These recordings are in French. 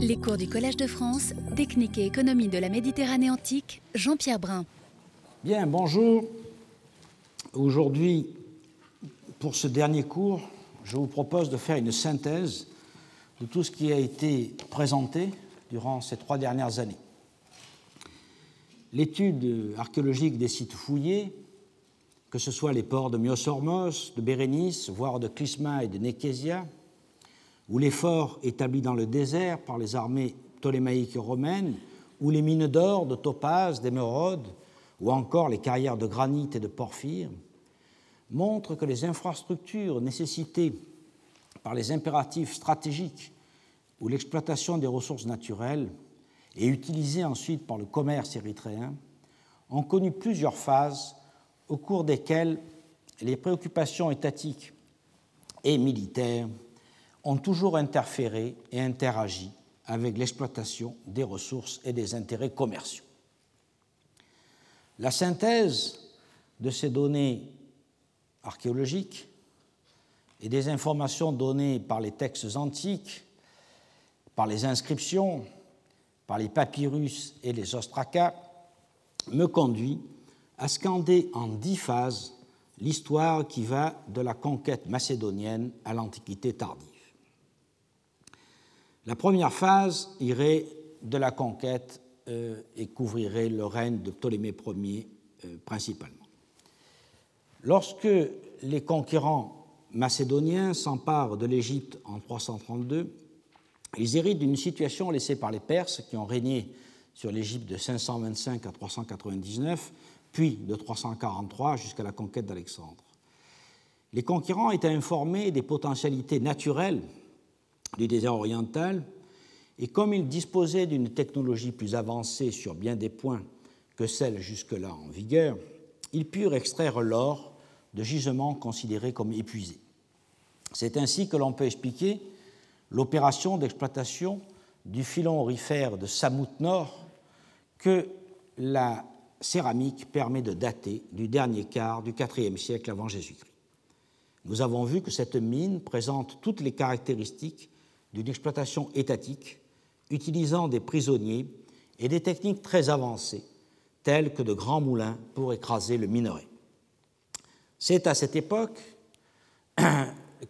Les cours du Collège de France, Technique et économie de la Méditerranée antique, Jean-Pierre Brun. Bien, bonjour. Aujourd'hui, pour ce dernier cours, je vous propose de faire une synthèse de tout ce qui a été présenté durant ces trois dernières années. L'étude archéologique des sites fouillés, que ce soit les ports de Myosormos, de Bérénice, voire de Clisma et de Nékésia, ou les forts établis dans le désert par les armées ptolémaïques romaines, ou les mines d'or, de topaz, d'émeraude, ou encore les carrières de granit et de porphyre, montrent que les infrastructures nécessitées par les impératifs stratégiques ou l'exploitation des ressources naturelles et utilisées ensuite par le commerce érythréen ont connu plusieurs phases au cours desquelles les préoccupations étatiques et militaires ont toujours interféré et interagi avec l'exploitation des ressources et des intérêts commerciaux. La synthèse de ces données archéologiques et des informations données par les textes antiques, par les inscriptions, par les papyrus et les ostracas, me conduit à scander en dix phases l'histoire qui va de la conquête macédonienne à l'Antiquité tardive. La première phase irait de la conquête euh, et couvrirait le règne de Ptolémée Ier euh, principalement. Lorsque les conquérants macédoniens s'emparent de l'Égypte en 332, ils héritent d'une situation laissée par les Perses qui ont régné sur l'Égypte de 525 à 399, puis de 343 jusqu'à la conquête d'Alexandre. Les conquérants étaient informés des potentialités naturelles du désert oriental, et comme ils disposaient d'une technologie plus avancée sur bien des points que celle jusque-là en vigueur, ils purent extraire l'or de gisements considérés comme épuisés. C'est ainsi que l'on peut expliquer l'opération d'exploitation du filon aurifère de Samout Nord que la céramique permet de dater du dernier quart du IVe siècle avant Jésus-Christ. Nous avons vu que cette mine présente toutes les caractéristiques d'une exploitation étatique utilisant des prisonniers et des techniques très avancées, telles que de grands moulins pour écraser le minerai. C'est à cette époque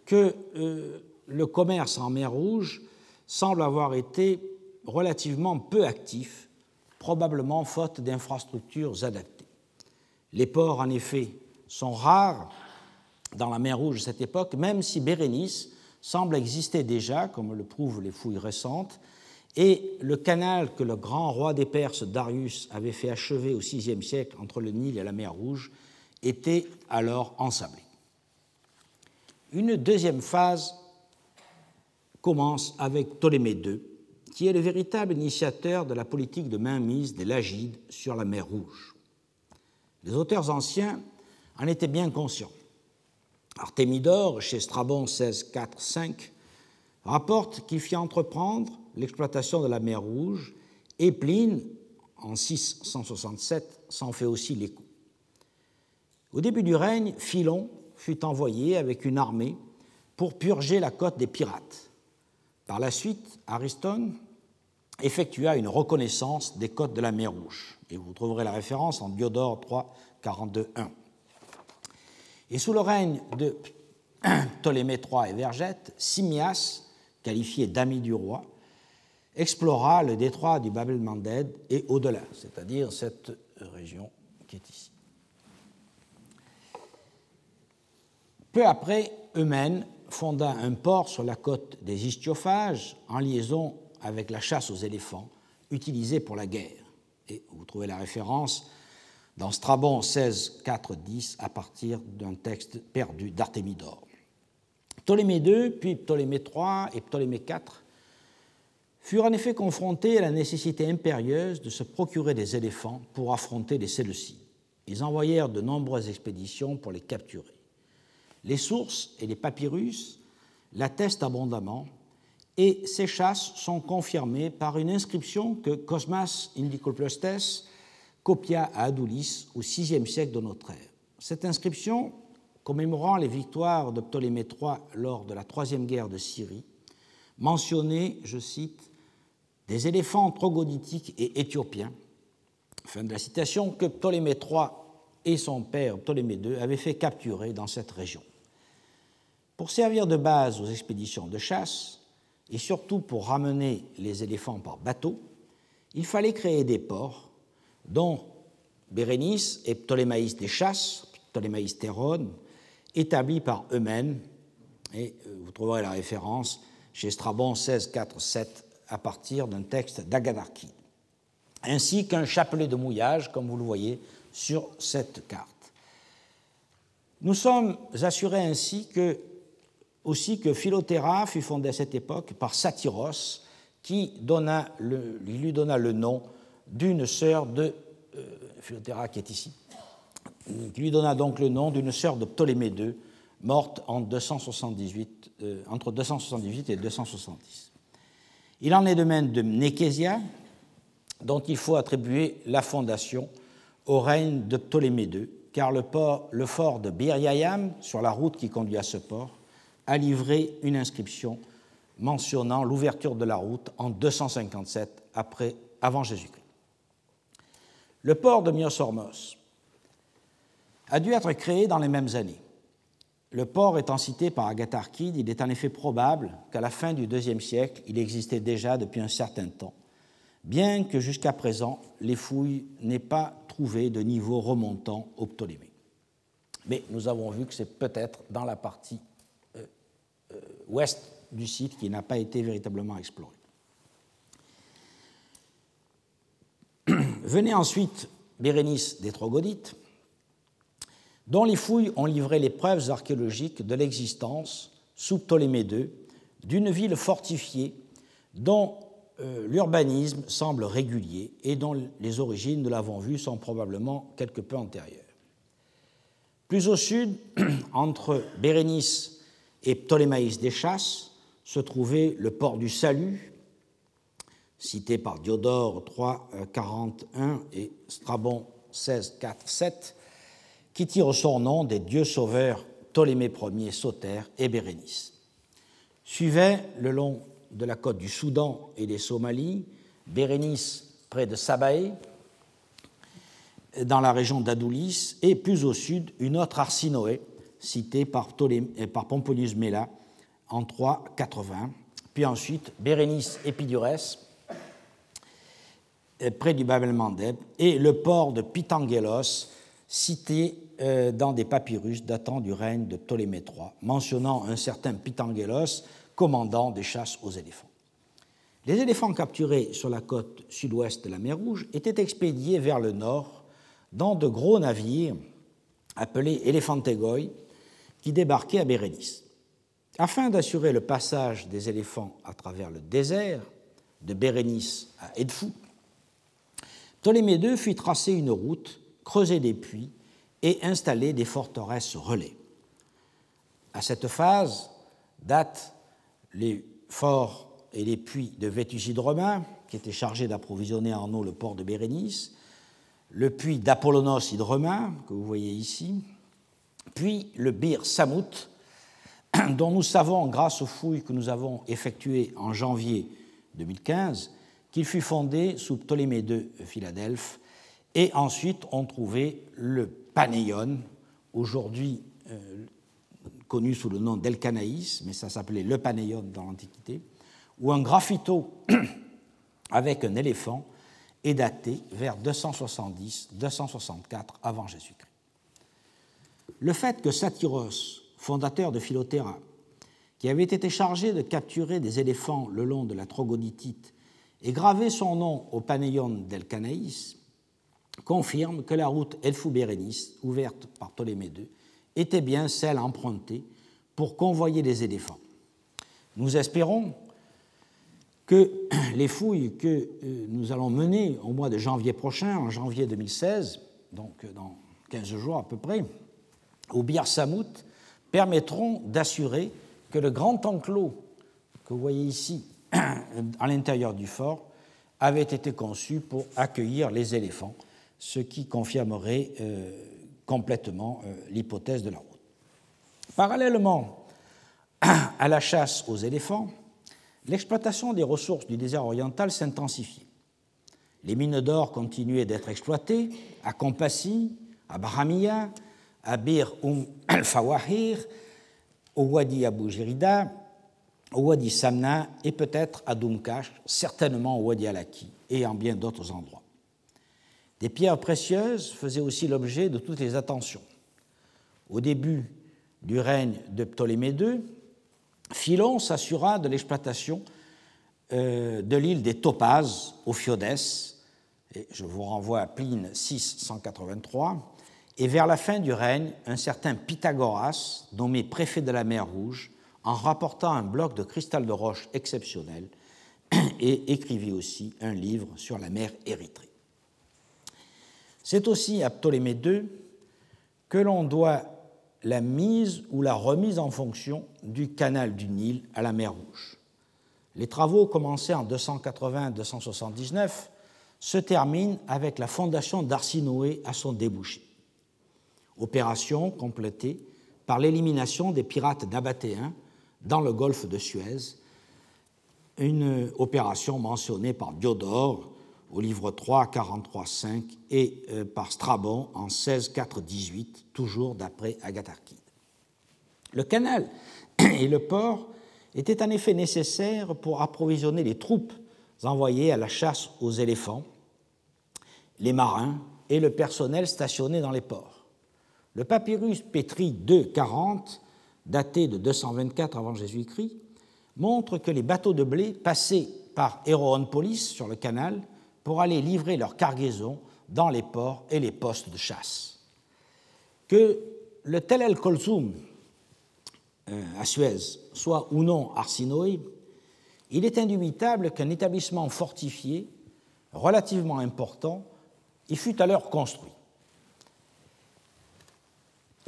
que euh, le commerce en mer Rouge semble avoir été relativement peu actif, probablement faute d'infrastructures adaptées. Les ports, en effet, sont rares dans la mer Rouge à cette époque, même si Bérénice semble exister déjà, comme le prouvent les fouilles récentes, et le canal que le grand roi des Perses, Darius, avait fait achever au VIe siècle entre le Nil et la mer Rouge était alors ensablé. Une deuxième phase commence avec Ptolémée II, qui est le véritable initiateur de la politique de mainmise des Lagides sur la mer Rouge. Les auteurs anciens en étaient bien conscients. Artémidore, chez Strabon 16, 4, 5, rapporte qu'il fit entreprendre l'exploitation de la mer Rouge et Pline, en 667, s'en fait aussi l'écho. Au début du règne, Philon fut envoyé avec une armée pour purger la côte des pirates. Par la suite, Ariston effectua une reconnaissance des côtes de la mer Rouge. Et vous trouverez la référence en Biodore 3, 42, 1. Et sous le règne de Ptolémée III et Vergette, Simias, qualifié d'ami du roi, explora le détroit du Bab el-Mandeb et au-delà, c'est-à-dire cette région qui est ici. Peu après, Eumène fonda un port sur la côte des Istiophages en liaison avec la chasse aux éléphants utilisée pour la guerre. Et vous trouvez la référence dans Strabon 16, 4, 10 à partir d'un texte perdu d'Artémidore. Ptolémée II, puis Ptolémée III et Ptolémée IV furent en effet confrontés à la nécessité impérieuse de se procurer des éléphants pour affronter les Séleucides. Ils envoyèrent de nombreuses expéditions pour les capturer. Les sources et les papyrus l'attestent abondamment et ces chasses sont confirmées par une inscription que Cosmas Indicopleustes copia à Adulis au VIe siècle de notre ère. Cette inscription, commémorant les victoires de Ptolémée III lors de la troisième guerre de Syrie, mentionnait, je cite, des éléphants troglodytiques et éthiopiens, fin de la citation, que Ptolémée III et son père Ptolémée II avaient fait capturer dans cette région. Pour servir de base aux expéditions de chasse, et surtout pour ramener les éléphants par bateau, il fallait créer des ports dont Bérénice et Ptolémaïs des chasses, Ptolémaïs Thérone, établis par eux-mêmes, et euh, vous trouverez la référence chez Strabon 16, 4, 7 à partir d'un texte d'Agadarchide, ainsi qu'un chapelet de mouillage, comme vous le voyez sur cette carte. Nous sommes assurés ainsi que, aussi que Philothéra fut fondé à cette époque par Satyros, qui, lui donna le nom d'une sœur de euh, qui est ici, qui lui donna donc le nom d'une sœur de Ptolémée II, morte en 278, euh, entre 278 et 270. Il en est de même de Nékésia, dont il faut attribuer la fondation au règne de Ptolémée II, car le, fort de Bir sur la route qui conduit à ce port, a livré une inscription mentionnant l'ouverture de la route en 257 après, avant Jésus-Christ. Le port de Myosormos a dû être créé dans les mêmes années. Le port étant cité par Agatharchide, il est en effet probable qu'à la fin du IIe siècle, il existait déjà depuis un certain temps, bien que jusqu'à présent, les fouilles n'aient pas trouvé de niveau remontant au Ptolémée. Mais nous avons vu que c'est peut-être dans la partie euh, euh, ouest du site qui n'a pas été véritablement explorée. Venait ensuite Bérénice des Troglodytes, dont les fouilles ont livré les preuves archéologiques de l'existence, sous Ptolémée II, d'une ville fortifiée dont euh, l'urbanisme semble régulier et dont les origines, nous l'avons vu, sont probablement quelque peu antérieures. Plus au sud, entre Bérénice et Ptolémaïs des Chasses, se trouvait le port du Salut, cité par Diodore 3, 41 et Strabon 16, 4, 7, qui tire son nom des dieux sauveurs Ptolémée Ier, Sauter et Bérénice. Suivait, le long de la côte du Soudan et des Somalies, Bérénice près de Sabaé, dans la région d'Adoulis, et plus au sud, une autre Arsinoé, citée par, par Pomponius Mela en 380, puis ensuite Bérénice Épidurès, près du Babel Mandeb, et le port de Pitangelos, cité euh, dans des papyrus datant du règne de Ptolémée III, mentionnant un certain Pitangelos, commandant des chasses aux éléphants. Les éléphants capturés sur la côte sud-ouest de la mer Rouge étaient expédiés vers le nord dans de gros navires appelés éléphantégoï qui débarquaient à Bérénice. Afin d'assurer le passage des éléphants à travers le désert, de Bérénice à Edfou, Ptolémée II fit tracer une route, creuser des puits et installer des forteresses relais. À cette phase datent les forts et les puits de Vétuside romain, qui étaient chargés d'approvisionner en eau le port de Bérénice, le puits d'Apollonos hydromain, que vous voyez ici, puis le bir Samout, dont nous savons, grâce aux fouilles que nous avons effectuées en janvier 2015, qu'il fut fondé sous Ptolémée II Philadelphe, et ensuite on trouvait le Panéion, aujourd'hui euh, connu sous le nom d'Elkanaïs, mais ça s'appelait le Panéion dans l'Antiquité, où un graffito avec un éléphant est daté vers 270-264 avant Jésus-Christ. Le fait que Satyros, fondateur de Philothéra, qui avait été chargé de capturer des éléphants le long de la Troglodytite, ait gravé son nom au Panéion d'Elkanaïs, confirme que la route Elfou-Bérénice, ouverte par Ptolémée II, était bien celle empruntée pour convoyer les éléphants. Nous espérons que les fouilles que euh, nous allons mener au mois de janvier prochain, en janvier 2016, donc dans 15 jours à peu près, au Bir Samout, permettront d'assurer que le grand enclos que vous voyez ici à l'intérieur du fort avait été conçu pour accueillir les éléphants ce qui confirmerait euh, complètement euh, l'hypothèse de la route. Parallèlement à la chasse aux éléphants, l'exploitation des ressources du désert oriental s'intensifiait. Les mines d'or continuaient d'être exploitées à Kompassi, à Bahamia, à Bir Um al-Fawahir, au Wadi Abu Jirida, au Wadi Samna et peut-être à Dumkash, certainement au Wadi Alaki et en bien d'autres endroits. Des pierres précieuses faisaient aussi l'objet de toutes les attentions. Au début du règne de Ptolémée II, Philon s'assura de l'exploitation euh, de l'île des Topazes au Fiodès, et je vous renvoie à Pline 6, 183, et vers la fin du règne, un certain Pythagoras, nommé préfet de la mer Rouge, en rapportant un bloc de cristal de roche exceptionnel, et écrivit aussi un livre sur la mer Érythrée. C'est aussi à Ptolémée II que l'on doit la mise ou la remise en fonction du canal du Nil à la mer Rouge. Les travaux commencés en 280-279 se terminent avec la fondation d'Arsinoé à son débouché. Opération complétée par l'élimination des pirates nabatéens dans le golfe de Suez, une opération mentionnée par Diodore au livre 3, 43, 5 et euh, par Strabon en 16, 4, 18, toujours d'après Agatharchide. Le canal et le port étaient en effet nécessaires pour approvisionner les troupes envoyées à la chasse aux éléphants, les marins et le personnel stationné dans les ports. Le papyrus Pétri 240, daté de 224 avant Jésus-Christ, montre que les bateaux de blé passaient par Héroonpolis sur le canal pour aller livrer leur cargaison dans les ports et les postes de chasse. Que le Tel el Kolzoum euh, à Suez soit ou non arsinoïde, il est indubitable qu'un établissement fortifié relativement important y fut alors construit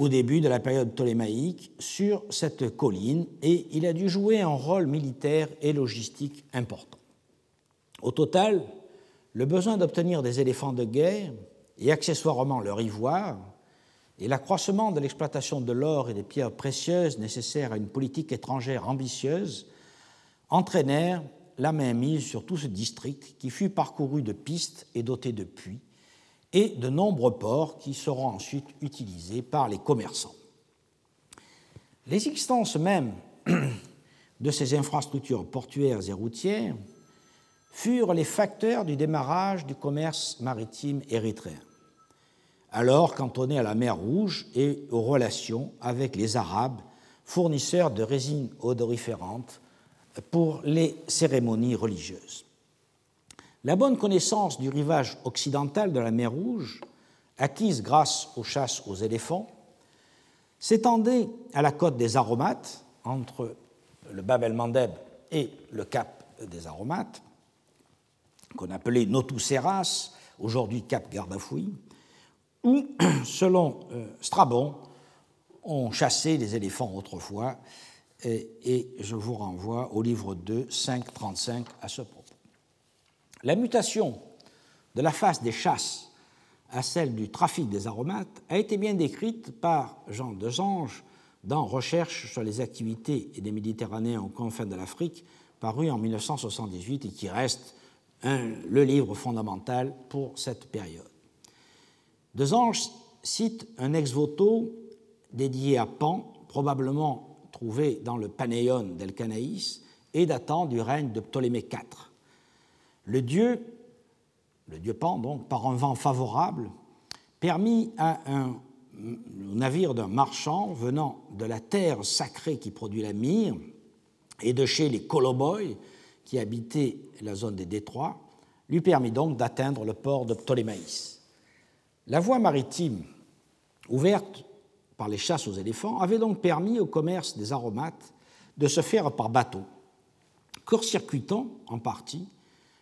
au début de la période ptolémaïque sur cette colline et il a dû jouer un rôle militaire et logistique important. Au total, le besoin d'obtenir des éléphants de guerre et accessoirement leur ivoire et l'accroissement de l'exploitation de l'or et des pierres précieuses nécessaires à une politique étrangère ambitieuse entraînèrent la mainmise sur tout ce district qui fut parcouru de pistes et doté de puits et de nombreux ports qui seront ensuite utilisés par les commerçants. L'existence même de ces infrastructures portuaires et routières furent les facteurs du démarrage du commerce maritime érythréen, alors cantonné à la mer Rouge et aux relations avec les Arabes, fournisseurs de résines odoriférantes pour les cérémonies religieuses. La bonne connaissance du rivage occidental de la mer Rouge, acquise grâce aux chasses aux éléphants, s'étendait à la côte des Aromates, entre le Bab el-Mandeb et le cap des Aromates, qu'on appelait Notuceras, aujourd'hui Cap Gardafoui, où, selon euh, Strabon, on chassait les éléphants autrefois, et, je vous renvoie au livre 2, 5.35 à ce propos. La mutation de la face des chasses à celle du trafic des aromates a été bien décrite par Jean Desange dans Recherche sur les activités des Méditerranéens aux confins de l'Afrique, paru en 1978 et qui reste le livre fondamental pour cette période. Desange cite un ex-voto dédié à Pan, probablement trouvé dans le Panéon del Canaïs et datant du règne de Ptolémée IV. Le dieu, le dieu Pan, donc, par un vent favorable, permit à un navire d'un marchand venant de la terre sacrée qui produit la myrrhe et de chez les Coloboy, qui habitait la zone des détroits, lui permit donc d'atteindre le port de Ptolémaïs. La voie maritime ouverte par les chasses aux éléphants avait donc permis au commerce des aromates de se faire par bateau, court-circuitant en partie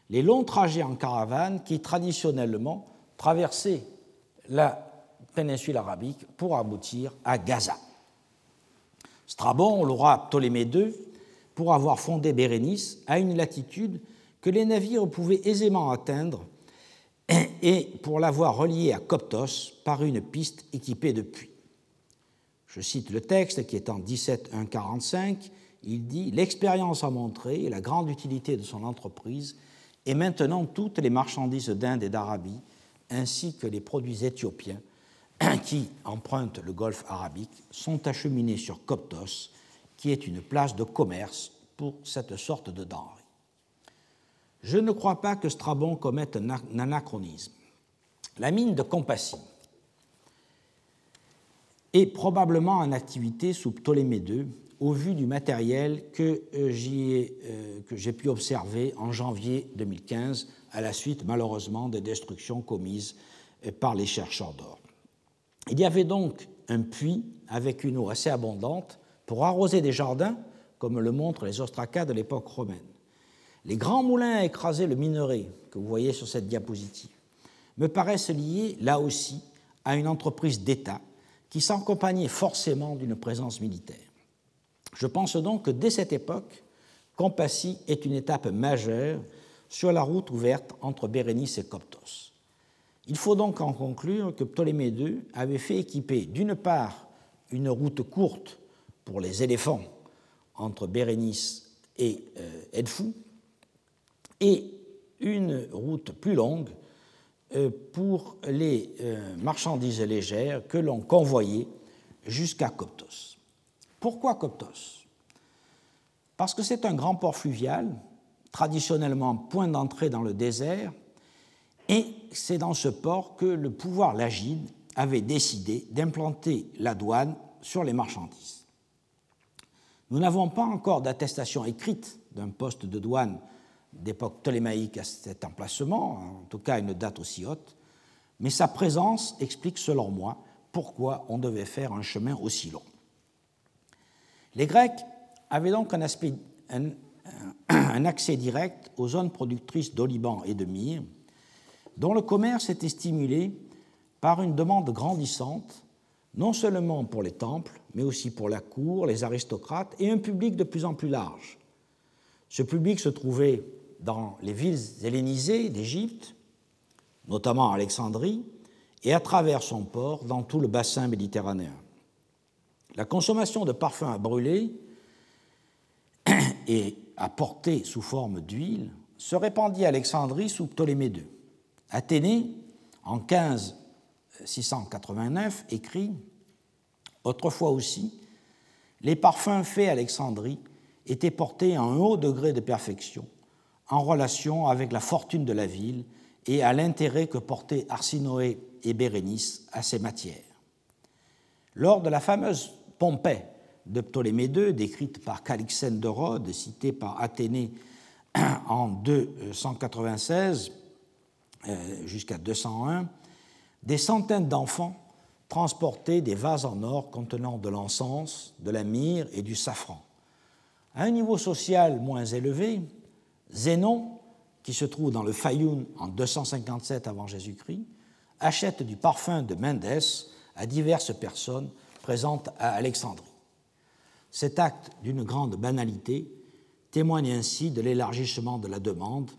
les longs trajets en caravane qui traditionnellement traversaient la péninsule arabique pour aboutir à Gaza. Strabon l'aura Ptolémée II pour avoir fondé Bérénice à une latitude que les navires pouvaient aisément atteindre et pour l'avoir relié à Coptos par une piste équipée de puits. Je cite le texte qui est en 17.1.45 il dit L'expérience a montré la grande utilité de son entreprise et maintenant toutes les marchandises d'Inde et d'Arabie, ainsi que les produits éthiopiens qui empruntent le golfe arabique, sont acheminés sur Coptos, qui est une place de commerce pour cette sorte de denrée. Je ne crois pas que Strabon commette un anachronisme. La mine de Compassie est probablement en activité sous Ptolémée II au vu du matériel que euh, euh, j'ai pu observer en janvier 2015 à la suite malheureusement des destructions commises euh, par les chercheurs d'or. Il y avait donc un puits avec une eau assez abondante pour arroser des jardins, comme le montrent les ostracas de l'époque romaine. Les grands moulins à écraser le minerai que vous voyez sur cette diapositive me paraissent liés là aussi à une entreprise d'État qui s'accompagnait forcément d'une présence militaire. Je pense donc que dès cette époque, Compassie est une étape majeure sur la route ouverte entre Bérénice et Coptos. Il faut donc en conclure que Ptolémée II avait fait équiper d'une part une route courte pour les éléphants entre Bérénice et euh, Edfou et une route plus longue euh, pour les euh, marchandises légères que l'on convoyait jusqu'à Coptos. Pourquoi Coptos? Parce que c'est un grand port fluvial, traditionnellement point d'entrée dans le désert, et c'est dans ce port que le pouvoir lagide avait décidé d'implanter la douane sur les marchandises. Nous n'avons pas encore d'attestation écrite d'un poste de douane d'époque ptolémaïque à cet emplacement, en tout cas une date aussi haute, mais sa présence explique selon moi pourquoi on devait faire un chemin aussi long. Les Grecs avaient donc un, accès direct aux zones productrices d'oliban et de myrrhe, dont le commerce était stimulé par une demande grandissante, non seulement pour les temples, mais aussi pour la cour, les aristocrates et un public de plus en plus large. Ce public se trouvait dans les villes hellénisées d'Égypte, notamment à Alexandrie, et à travers son port dans tout le bassin méditerranéen. La consommation de parfums à brûler et à porter sous forme d'huile se répandit à Alexandrie sous Ptolémée II. Athénée, en 1589, écrit Autrefois aussi, les parfums faits à Alexandrie étaient portés à un haut degré de perfection, en relation avec la fortune de la ville et à l'intérêt que portaient Arsinoé et Bérénice à ces matières. Lors de la fameuse Pompée de Ptolémée II, décrite par Calixène de Rhodes citée par Athénée en 296 euh, jusqu'à 201, des centaines d'enfants transportaient des vases en or contenant de l'encens, de la myrrhe et du safran. À un niveau social moins élevé, Zénon, qui se trouve dans le Fayoum en 257 avant Jésus-Christ, achète du parfum de Mendès à diverses personnes présentes à Alexandrie. Cet acte d'une grande banalité témoigne ainsi de l'élargissement de la demande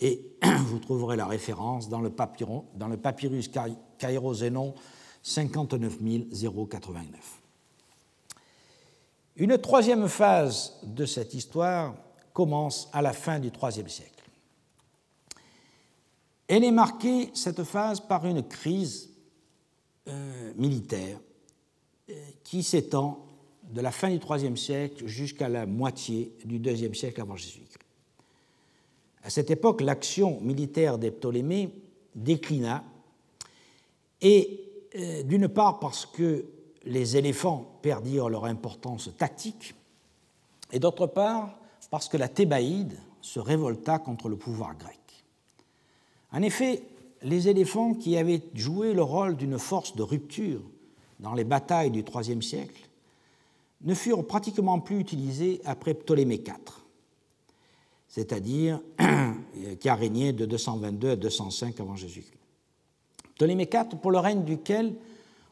et vous trouverez la référence dans le, papyrus Cairo-Zénon 59089. Une troisième phase de cette histoire commence à la fin du IIIe siècle. Elle est marquée, cette phase, par une crise euh, militaire qui s'étend de la fin du IIIe siècle jusqu'à la moitié du IIe siècle avant Jésus-Christ. À cette époque, l'action militaire des Ptolémées déclina, et euh, d'une part parce que les éléphants perdirent leur importance tactique, et d'autre part parce que la Thébaïde se révolta contre le pouvoir grec. En effet, les éléphants qui avaient joué le rôle d'une force de rupture dans les batailles du IIIe siècle ne furent pratiquement plus utilisés après Ptolémée IV, c'est-à-dire qui a régné de 222 à 205 avant Jésus-Christ. Ptolémée IV, pour le règne duquel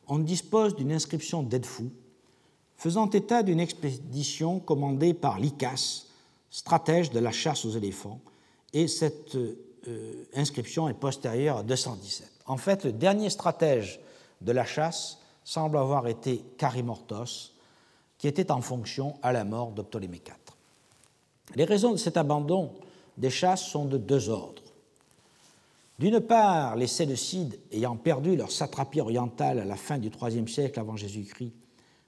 on dispose d'une inscription d'Edfou, faisant état d'une expédition commandée par Lycas, stratège de la chasse aux éléphants, et cette euh, inscription est postérieure à 217. En fait, le dernier stratège de la chasse semble avoir été Carimortos, qui était en fonction à la mort de Ptolémée IV. Les raisons de cet abandon des chasses sont de deux ordres. D'une part, les Séleucides, ayant perdu leur satrapie orientale à la fin du IIIe siècle avant Jésus-Christ,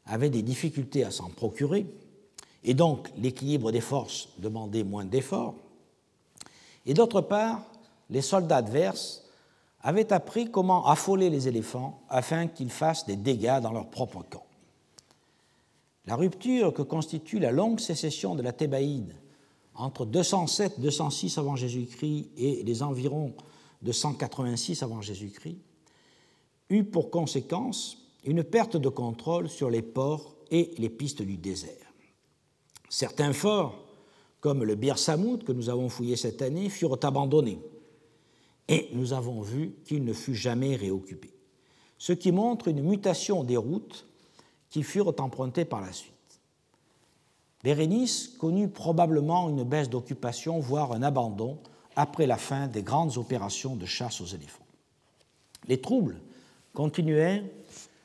avaient des difficultés à s'en procurer, et donc l'équilibre des forces demandait moins d'efforts. Et d'autre part, les soldats adverses avaient appris comment affoler les éléphants afin qu'ils fassent des dégâts dans leur propre camp. La rupture que constitue la longue sécession de la Thébaïde entre 207-206 avant Jésus-Christ et les environs de 186 avant Jésus-Christ eut pour conséquence une perte de contrôle sur les ports et les pistes du désert. Certains forts, comme le Bir Samoud que nous avons fouillé cette année, furent abandonnés et nous avons vu qu'il ne fut jamais réoccupé, ce qui montre une mutation des routes qui furent empruntées par la suite. Bérénice connut probablement une baisse d'occupation, voire un abandon, après la fin des grandes opérations de chasse aux éléphants. Les troubles continuèrent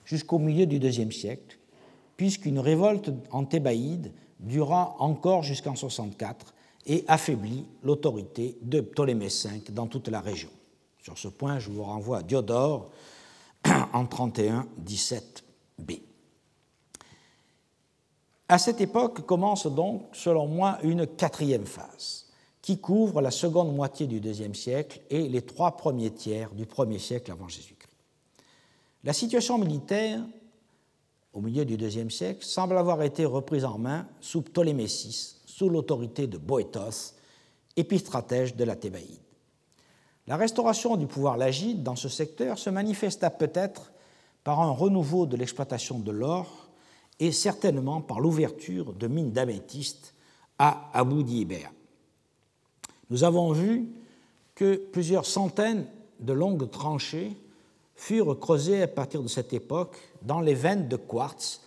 jusqu'au milieu du IIe siècle, puisqu'une révolte en Thébaïde dura encore jusqu'en 64 et affaiblit l'autorité de Ptolémée V dans toute la région. Sur ce point, je vous renvoie à Diodore en 31-17b. À cette époque commence donc, selon moi, une quatrième phase qui couvre la seconde moitié du deuxième siècle et les trois premiers tiers du premier siècle avant Jésus-Christ. La situation militaire au milieu du deuxième siècle semble avoir été reprise en main sous Ptolémée VI, l'autorité de Boétos, épistratège de la Thébaïde. La restauration du pouvoir lagide dans ce secteur se manifesta peut-être par un renouveau de l'exploitation de l'or et certainement par l'ouverture de mines d'améthyste à Abu Dibea. Nous avons vu que plusieurs centaines de longues tranchées furent creusées à partir de cette époque dans les veines de quartz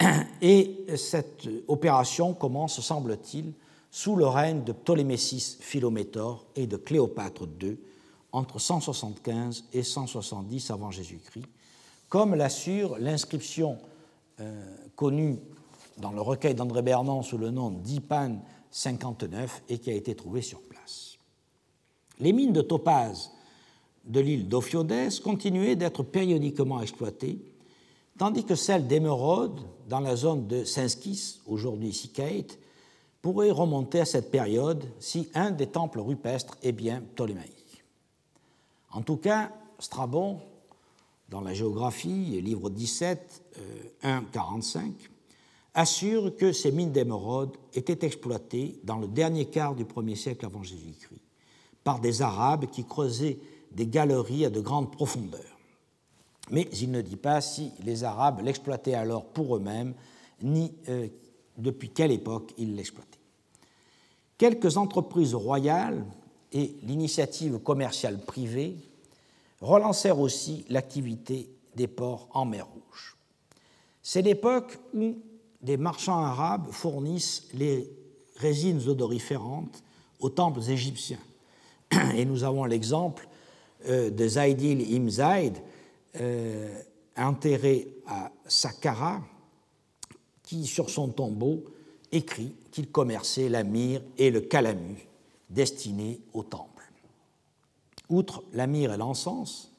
et cette opération commence, semble-t-il, sous le règne de Ptolémée VI Philométor et de Cléopâtre II entre 175 et 170 avant Jésus-Christ, comme l'assure l'inscription euh, connue dans le recueil d'André Bernon sous le nom d'Ipan 59 et qui a été trouvée sur place. Les mines de topaz de l'île d'Ophiodes continuaient d'être périodiquement exploitées, tandis que celles d'émeraude dans la zone de Senskis, aujourd'hui Sikait, pourraient remonter à cette période si un des temples rupestres est bien ptolémaïque. En tout cas, Strabon, dans la géographie, livre 17, 1, 45, assure que ces mines d'émeraude étaient exploitées dans le dernier quart du premier siècle avant Jésus-Christ par des Arabes qui creusaient des galeries à de grandes profondeurs. Mais il ne dit pas si les Arabes l'exploitaient alors pour eux-mêmes, ni euh, depuis quelle époque ils l'exploitaient. Quelques entreprises royales et l'initiative commerciale privée relancèrent aussi l'activité des ports en mer Rouge. C'est l'époque où des marchands arabes fournissent les résines odoriférantes aux temples égyptiens. Et nous avons l'exemple euh, de Zaydil Ibn Zayd, euh, enterré à Saqqara, qui, sur son tombeau, écrit qu'il commerçait la myrrhe et le calamus destinés au temple. Outre la myrrhe et l'encens,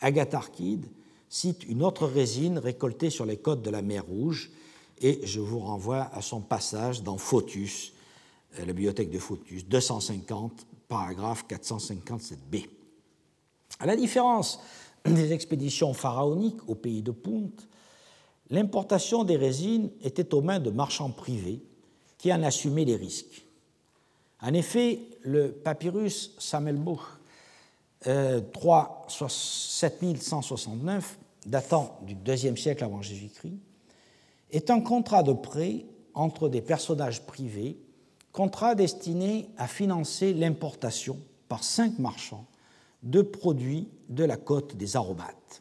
Agatharchide cite une autre résine récoltée sur les côtes de la mer Rouge, et je vous renvoie à son passage dans Photus, euh, la bibliothèque de Photus, 250, paragraphe 457b. À la différence des expéditions pharaoniques au pays de Punt, l'importation des résines était aux mains de marchands privés qui en assumaient les risques. En effet, le papyrus Samelbuch euh, 3, 7169, datant du IIe siècle avant Jésus-Christ, est un contrat de prêt entre des personnages privés, contrat destiné à financer l'importation par cinq marchands de produits de la côte des aromates.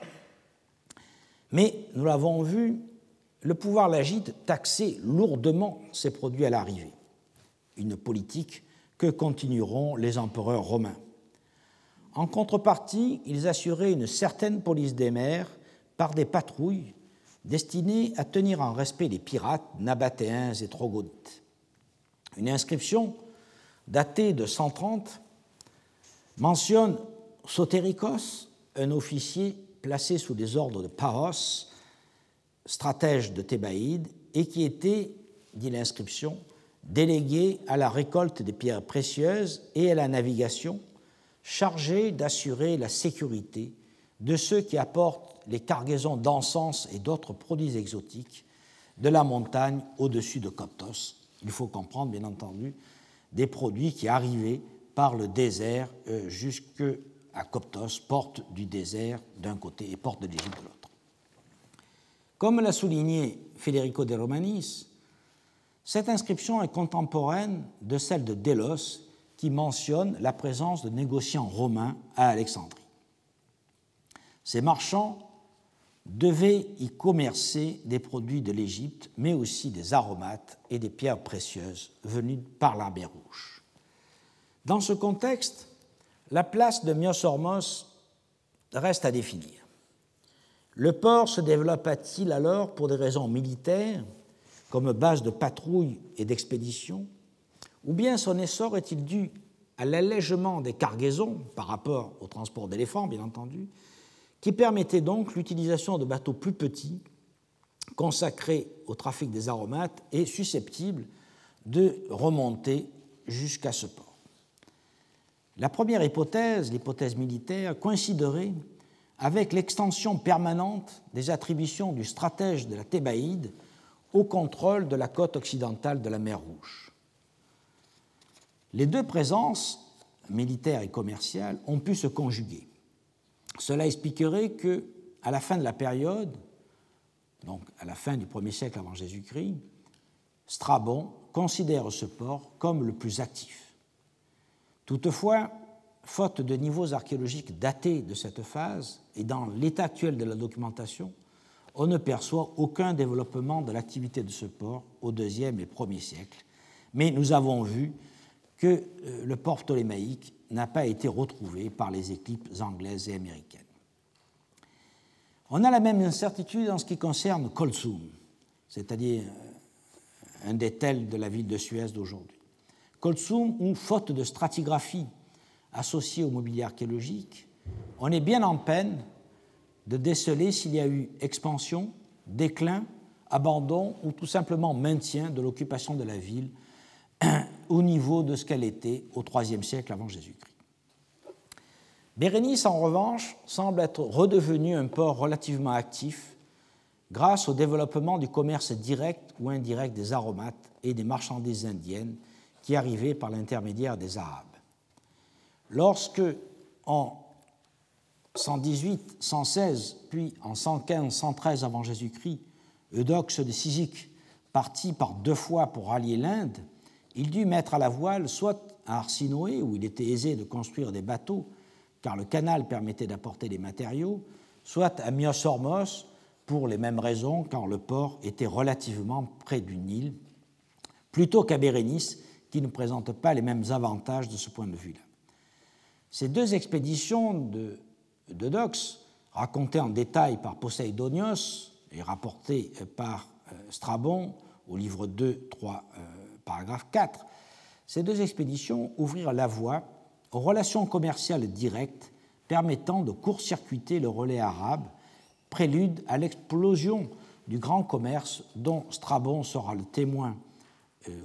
Mais nous l'avons vu, le pouvoir lagide taxait lourdement ces produits à l'arrivée, une politique que continueront les empereurs romains. En contrepartie, ils assuraient une certaine police des mers par des patrouilles destiné à tenir en respect les pirates nabatéens et troglodytes. Une inscription datée de 130 mentionne Sotéricos, un officier placé sous les ordres de Paros, stratège de Thébaïde, et qui était, dit l'inscription, délégué à la récolte des pierres précieuses et à la navigation, chargé d'assurer la sécurité de ceux qui apportent les cargaisons d'encens et d'autres produits exotiques de la montagne au-dessus de Coptos. Il faut comprendre, bien entendu, des produits qui arrivaient par le désert euh, jusqu'à Coptos, porte du désert d'un côté et porte de l'Égypte de l'autre. Comme l'a souligné Federico de Romanis, cette inscription est contemporaine de celle de Délos qui mentionne la présence de négociants romains à Alexandrie. Ces marchands devaient y commercer des produits de l'Égypte, mais aussi des aromates et des pierres précieuses venues par la mer Rouge. Dans ce contexte, la place de Myosormos reste à définir. Le port se développa-t-il alors pour des raisons militaires, comme base de patrouille et d'expédition, ou bien son essor est-il dû à l'allègement des cargaisons par rapport au transport d'éléphants, bien entendu, qui permettait donc l'utilisation de bateaux plus petits, consacrés au trafic des aromates et susceptibles de remonter jusqu'à ce port? La première hypothèse, l'hypothèse militaire, coïnciderait avec l'extension permanente des attributions du stratège de la Thébaïde au contrôle de la côte occidentale de la mer Rouge. Les deux présences, militaire et commerciale, ont pu se conjuguer. Cela expliquerait que, à la fin de la période, donc à la fin du 1er siècle avant Jésus-Christ, Strabon considère ce port comme le plus actif. Toutefois, faute de niveaux archéologiques datés de cette phase et dans l'état actuel de la documentation, on ne perçoit aucun développement de l'activité de ce port au IIe et 1er siècle. Mais nous avons vu que euh, le port ptolémaïque n'a pas été retrouvé par les équipes anglaises et américaines. On a la même incertitude en ce qui concerne Kolsum, c'est-à-dire euh, un des tels de la ville de Suez d'aujourd'hui. Kolsum, où, faute de stratigraphie associée au mobilier archéologique, on est bien en peine de déceler s'il y a eu expansion, déclin, abandon ou tout simplement maintien de l'occupation de la ville au niveau de ce qu'elle était au IIIe siècle avant Jésus-Christ. Bérénice, en revanche, semble être redevenu un port relativement actif grâce au développement du commerce direct ou indirect des aromates et des marchandises indiennes qui arrivaient par l'intermédiaire des Arabes. Lorsque, en 118, 116, puis en 115, 113 avant Jésus-Christ, Eudoxe de Cyzique partit par deux fois pour rallier l'Inde, il dut mettre à la voile soit à Arsinoé, où il était aisé de construire des bateaux, car le canal permettait d'apporter des matériaux, soit à Myosormos, pour les mêmes raisons, car le port était relativement près du Nil, plutôt qu'à Bérénice, qui ne présente pas les mêmes avantages de ce point de vue-là. Ces deux expéditions de, de Dox, racontées en détail par Poséidonios et rapportées par euh, Strabon au livre 2, 3, paragraphe 4, ces deux expéditions ouvrirent la voie aux relations commerciales directes permettant de court-circuiter le relais arabe, prélude à l'explosion du grand commerce dont Strabon sera le témoin euh,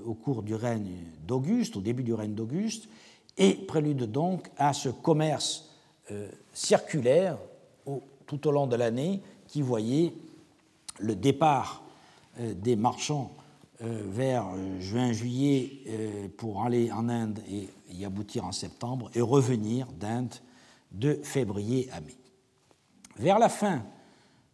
au cours du règne d'Auguste, au début du règne d'Auguste, et prélude donc à ce commerce euh, circulaire tout au long de l'année qui voyait le départ euh, des marchands euh, vers euh, juin-juillet euh, pour aller en Inde et y aboutir en septembre et revenir d'Inde de février à mai. Vers la fin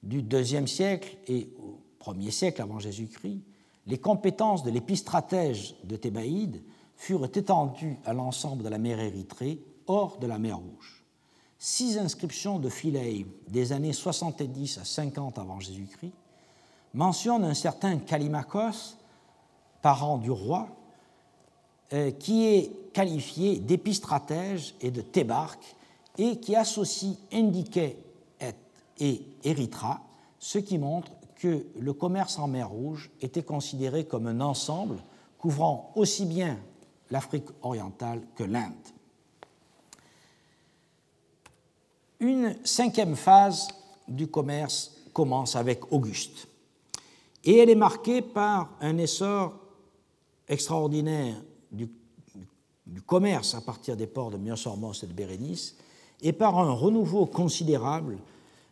du IIe siècle et au premier siècle avant Jésus-Christ, les compétences de l'épistratège de Thébaïde furent étendues à l'ensemble de la mer Érythrée, hors de la mer Rouge. Six inscriptions de Philae des années 70 à 50 avant Jésus-Christ mentionnent un certain Callimachos parent du roi, euh, qui est qualifié d'épistratège et de thébarque et qui associe Indiquet et Érythra, ce qui montre le commerce en mer Rouge était considéré comme un ensemble couvrant aussi bien l'Afrique orientale que l'Inde. Une cinquième phase du commerce commence avec Auguste, et elle est marquée par un essor extraordinaire du, commerce à partir des ports de Myosormos et de Bérénice, et par un renouveau considérable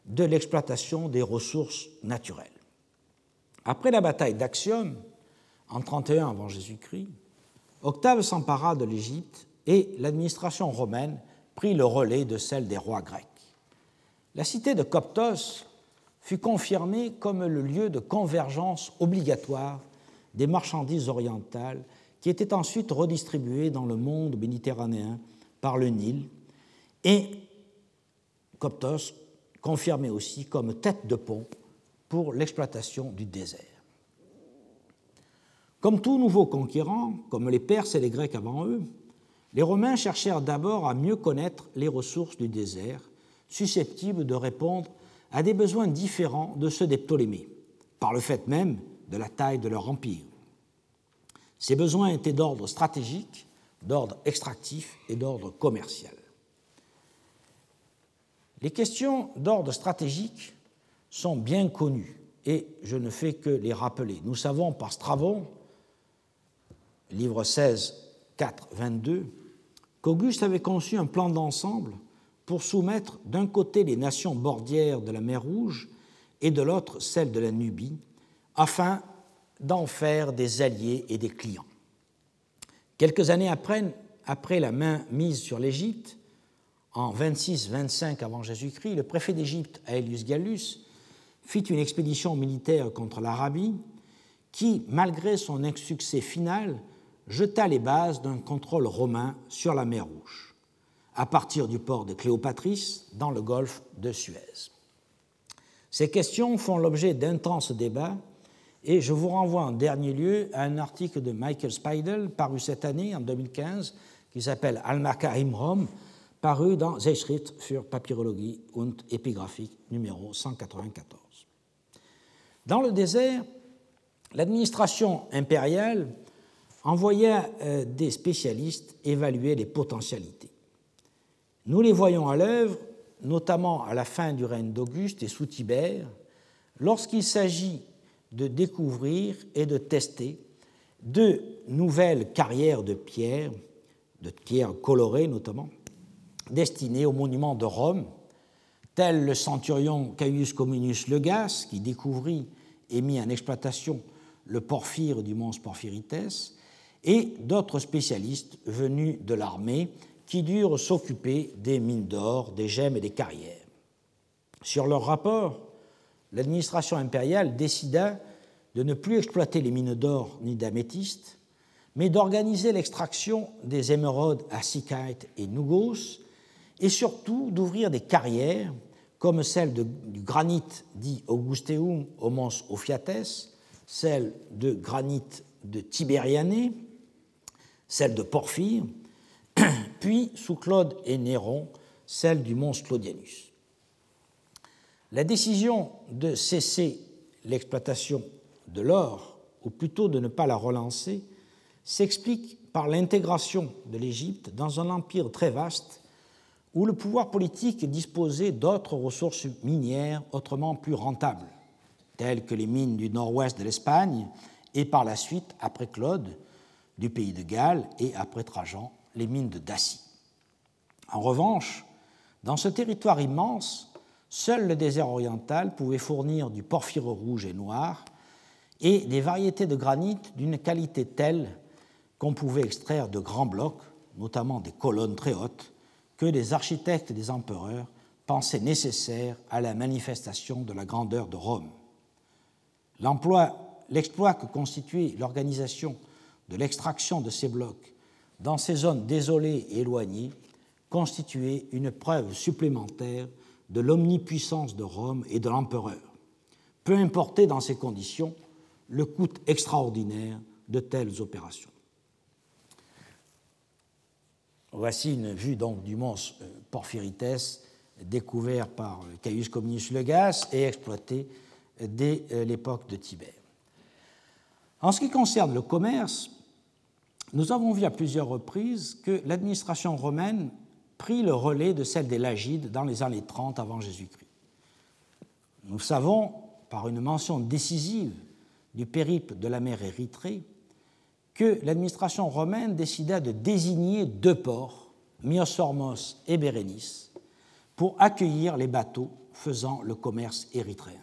de l'exploitation des ressources naturelles. Après la bataille d'Axiom, en 31 avant Jésus-Christ, Octave s'empara de l'Égypte et l'administration romaine prit le relais de celle des rois grecs. La cité de Coptos fut confirmée comme le lieu de convergence obligatoire des marchandises orientales qui étaient ensuite redistribuées dans le monde méditerranéen par le Nil et Coptos confirmé aussi comme tête de pont pour l'exploitation du désert. Comme tout nouveau conquérant, comme les Perses et les Grecs avant eux, les Romains cherchèrent d'abord à mieux connaître les ressources du désert, susceptibles de répondre à des besoins différents de ceux des Ptolémées, par le fait même de la taille de leur empire. Ces besoins étaient d'ordre stratégique, d'ordre extractif et d'ordre commercial. Les questions d'ordre stratégique sont bien connues et je ne fais que les rappeler. Nous savons par Stravon, livre 16, 4, 22, qu'Auguste avait conçu un plan d'ensemble pour soumettre d'un côté les nations bordières de la mer Rouge et de l'autre celles de la Nubie, afin d'en faire des alliés et des clients. Quelques années après, après la main mise sur l'Égypte, en 26-25 avant Jésus-Christ, le préfet d'Égypte, Aelius Gallus, fit une expédition militaire contre l'Arabie qui, malgré son insuccès final, jeta les bases d'un contrôle romain sur la mer Rouge, à partir du port de Cléopatris dans le golfe de Suez. Ces questions font l'objet d'intenses débats et je vous renvoie en dernier lieu à un article de Michael Speidel paru cette année, en 2015, qui s'appelle Al-Maka Imrom, paru dans Zeitschrift für Papyrologie und Epigraphie numéro 194. Dans le désert, l'administration impériale envoya euh, des spécialistes évaluer les potentialités. Nous les voyons à l'œuvre, notamment à la fin du règne d'Auguste et sous Tibère, lorsqu'il s'agit de découvrir et de tester de nouvelles carrières de pierre, de pierres colorées notamment, destinées aux monuments de Rome, tel le centurion Caius Communius Legas, qui découvrit et mit en exploitation le porphyre du mons Porphyrites, et d'autres spécialistes venus de l'armée qui durent s'occuper des mines d'or, des gemmes et des carrières. Sur leur rapport, l'administration impériale décida de ne plus exploiter les mines d'or ni d'améthyste, mais d'organiser l'extraction des émeraudes à Sychite et Nougos et surtout d'ouvrir des carrières comme celle du granit dit Augusteum au mons Ophiates, celle de granit de Tiberiane, celle de Porphyre, puis sous Claude et Néron, celle du mons Claudianus. La décision de cesser l'exploitation de l'or, ou plutôt de ne pas la relancer, s'explique par l'intégration de l'Égypte dans un empire très vaste où le pouvoir politique disposait d'autres ressources minières autrement plus rentables, telles que les mines du nord-ouest de l'Espagne et par la suite, après Claude, du pays de Galles et après Trajan, les mines de Dacie. En revanche, dans ce territoire immense, seul le désert oriental pouvait fournir du porphyre rouge et noir et des variétés de granit d'une qualité telle qu'on pouvait extraire de grands blocs, notamment des colonnes très hautes, que les architectes des empereurs pensaient nécessaires à la manifestation de la grandeur de Rome. L'exploit que constituait l'organisation de l'extraction de ces blocs dans ces zones désolées et éloignées constituait une preuve supplémentaire de l'omnipuissance de Rome et de l'empereur. Peu importait dans ces conditions le coût extraordinaire de telles opérations. Voici une vue donc du mons euh, Porphyrites découvert par Caius Cominius Legas et exploité dès l'époque de Tibère. En ce qui concerne le commerce, nous avons vu à plusieurs reprises que l'administration romaine prit le relais de celle des Lagides dans les années 30 avant Jésus-Christ. Nous savons, par une mention décisive du périple de la mer Érythrée, que l'administration romaine décida de désigner deux ports, Myosormos et Bérénice, pour accueillir les bateaux faisant le commerce érythréen.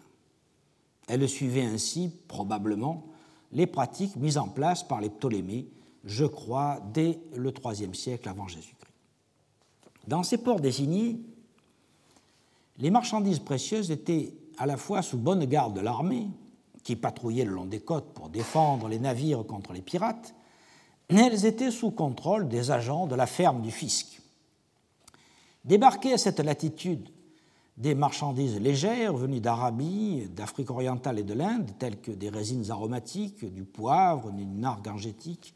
Elle suivait ainsi, probablement, les pratiques mises en place par les Ptolémées je crois, dès le IIIe siècle avant Jésus-Christ. Dans ces ports désignés, les marchandises précieuses étaient à la fois sous bonne garde de l'armée, qui patrouillait le long des côtes pour défendre les navires contre les pirates, elles étaient sous contrôle des agents de la ferme du fisc. Débarquer à cette latitude des marchandises légères venues d'Arabie, d'Afrique orientale et de l'Inde, telles que des résines aromatiques, du poivre, du nard gangétique,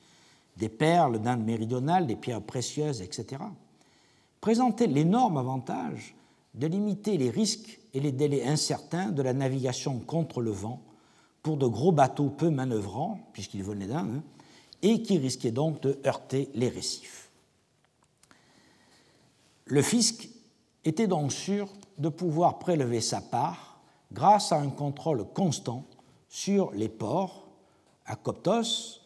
des perles d'Inde méridionale, des pierres précieuses, etc., présentait l'énorme avantage de limiter les risques et les délais incertains de la navigation contre le vent pour de gros bateaux peu manœuvrants, puisqu'ils venaient d'Inde, hein, et qui risquaient donc de heurter les récifs. Le fisc était donc sûr de pouvoir prélever sa part grâce à un contrôle constant sur les ports, à Coptos,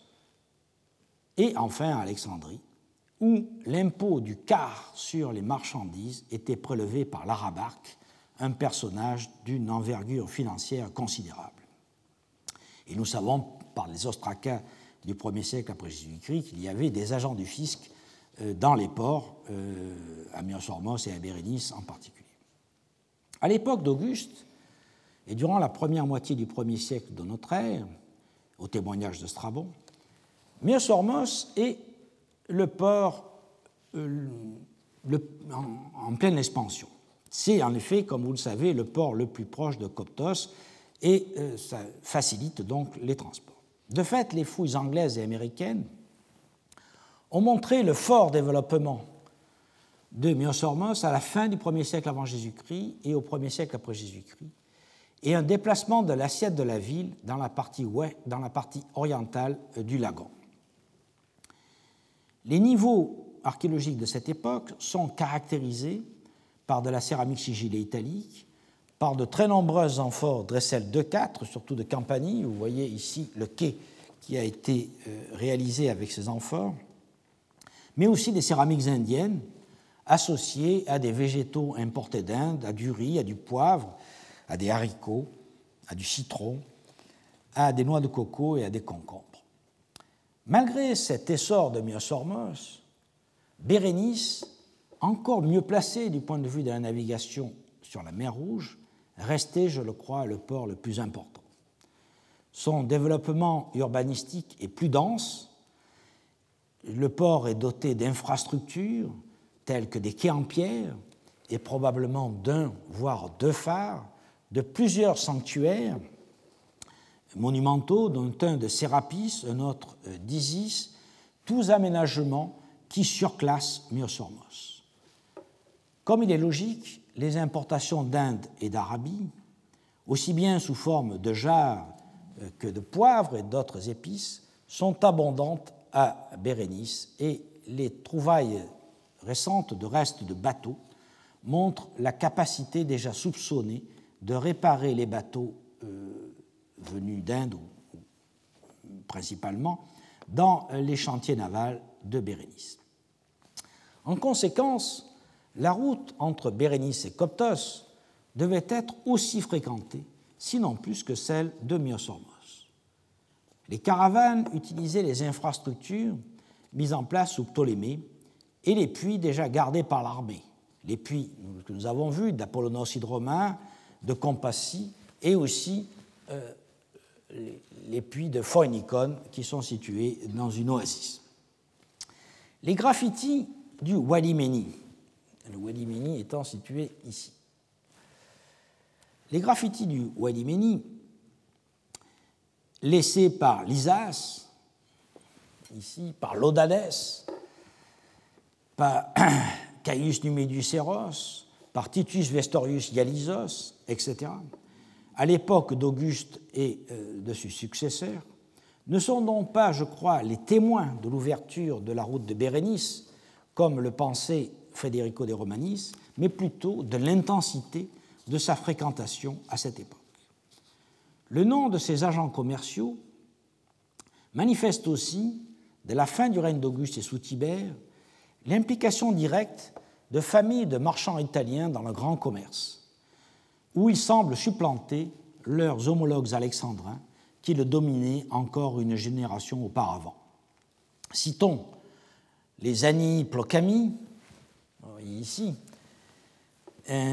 et enfin à Alexandrie, où l'impôt du quart sur les marchandises était prélevé par l'arabarque, un personnage d'une envergure financière considérable. Et nous savons par les ostracas du 1er siècle après Jésus-Christ qu'il y avait des agents du fisc euh, dans les ports, euh, à Myosormos et à Bérénice en particulier. À l'époque d'Auguste, et durant la première moitié du 1er siècle de notre ère, au témoignage de Strabon, Myosormos est le port euh, en, pleine expansion. C'est en effet, comme vous le savez, le port le plus proche de Coptos et euh, ça facilite donc les transports. De fait, les fouilles anglaises et américaines ont montré le fort développement de Myosormos à la fin du 1er siècle avant Jésus-Christ et au 1er siècle après Jésus-Christ, et un déplacement de l'assiette de la ville dans la partie, dans la partie orientale du lagon. Les niveaux archéologiques de cette époque sont caractérisés par de la céramique sigillée italique, par de très nombreuses amphores Dressel 2-4, surtout de Campanie. Vous voyez ici le quai qui a été euh, réalisé avec ces amphores, mais aussi des céramiques indiennes associées à des végétaux importés d'Inde, à du riz, à du poivre, à des haricots, à du citron, à des noix de coco et à des concombres. Malgré cet essor de Myosormos, Bérénice, encore mieux placé du point de vue de la navigation sur la mer Rouge, restait, je le crois, le port le plus important. Son développement urbanistique est plus dense. Le port est doté d'infrastructures telles que des quais en pierre et probablement d'un, voire deux phares, de plusieurs sanctuaires monumentaux, dont un de Sérapis, un autre euh, d'Isis, tous aménagements qui surclassent Myosormos. Comme il est logique, les importations d'Inde et d'Arabie, aussi bien sous forme de jarres euh, que de poivres et d'autres épices, sont abondantes à Bérénice et les trouvailles récentes de restes de bateaux montrent la capacité déjà soupçonnée de réparer les bateaux euh, venus d'Inde principalement, dans les chantiers navals de Bérénice. En conséquence, la route entre Bérénice et Coptos devait être aussi fréquentée, sinon plus que celle de Myosormos. Les caravanes utilisaient les infrastructures mises en place sous Ptolémée et les puits déjà gardés par l'armée. Les puits que nous avons vus d'Apollonos Hydromain, de Compassie et aussi euh, les puits de Phoenikon qui sont situés dans une oasis. Les graffitis du Walimeni, le Walimeni étant situé ici. Les graffitis du Walimeni, laissés par Lysas, ici, par Lodades, par Caius Numidus Eros, par Titus Vestorius Ializos, etc., à l'époque d'Auguste et euh, de ses successeurs, ne sont donc pas, je crois, les témoins de l'ouverture de la route de Bérénice, comme le pensait Federico de Romanis, mais plutôt de l'intensité de sa fréquentation à cette époque. Le nom de ces agents commerciaux manifeste aussi, dès la fin du règne d'Auguste et sous Tibère, l'implication directe de familles de marchands italiens dans le grand commerce, où ils semblent supplanter leurs homologues alexandrins qui le dominaient encore une génération auparavant. Citons les Anni Plocami, ici,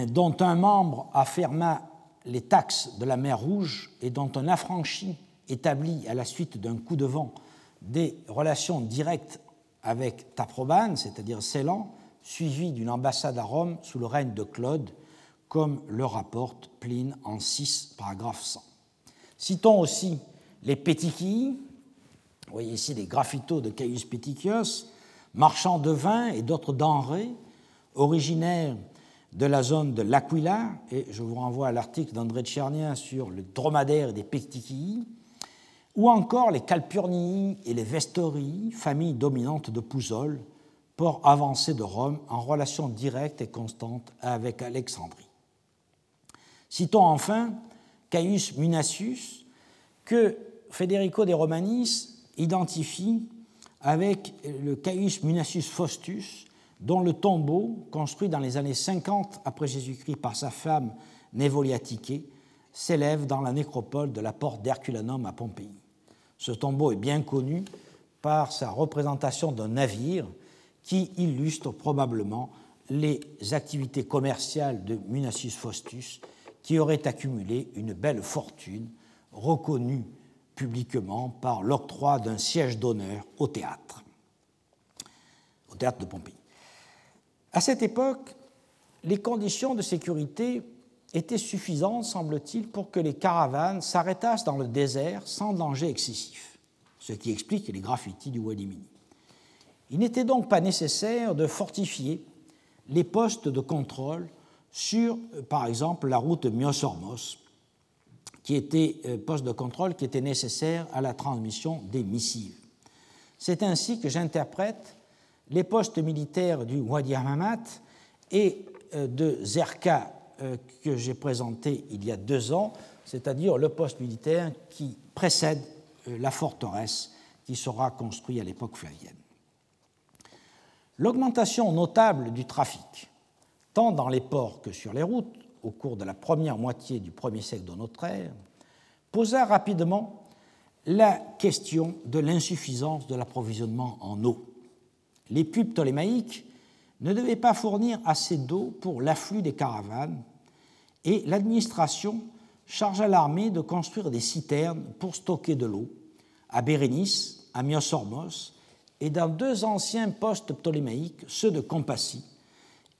dont un membre afferma les taxes de la mer Rouge et dont un affranchi établit à la suite d'un coup de vent des relations directes avec Taprobane, c'est-à-dire Ceylan, suivi d'une ambassade à Rome sous le règne de Claude, comme le rapporte Pline en 6, paragraphe 100. Citons aussi les Pétichii, vous voyez ici les graphitos de Caius Pétichios, marchands de vin et d'autres denrées, originaires de la zone de l'Aquila, et je vous renvoie à l'article d'André Tchernien sur le dromadaire des Pétichii, ou encore les Calpurnii et les Vestorii, famille dominante de Pouzol, port avancé de Rome en relation directe et constante avec Alexandrie. Citons enfin Caius Munacius, que Federico de Romanis identifie avec le Caius Munacius Faustus, dont le tombeau, construit dans les années 50 après Jésus-Christ par sa femme Névoliatique, s'élève dans la nécropole de la porte d'Herculanum à Pompéi. Ce tombeau est bien connu par sa représentation d'un navire qui illustre probablement les activités commerciales de Munacius Faustus, qui aurait accumulé une belle fortune reconnue publiquement par l'octroi d'un siège d'honneur au théâtre, au théâtre de Pompéi. À cette époque, les conditions de sécurité étaient suffisantes, semble-t-il, pour que les caravanes s'arrêtassent dans le désert sans danger excessif, ce qui explique les graffitis du Wadimini. Il n'était donc pas nécessaire de fortifier les postes de contrôle sur, par exemple, la route Myosormos, qui était euh, poste de contrôle qui était nécessaire à la transmission des missives. C'est ainsi que j'interprète les postes militaires du Wadi Hammamat et euh, de Zerka euh, que j'ai présenté il y a deux ans, c'est-à-dire le poste militaire qui précède la forteresse qui sera construite à l'époque flavienne. L'augmentation notable du trafic, tant dans les ports que sur les routes, au cours de la première moitié du premier siècle de notre ère, posa rapidement la question de l'insuffisance de l'approvisionnement en eau. Les puits ptolémaïques ne devaient pas fournir assez d'eau pour l'afflux des caravanes et l'administration chargea l'armée de construire des citernes pour stocker de l'eau à Bérénice, à Myosormos et dans deux anciens postes ptolémaïques, ceux de Compassie,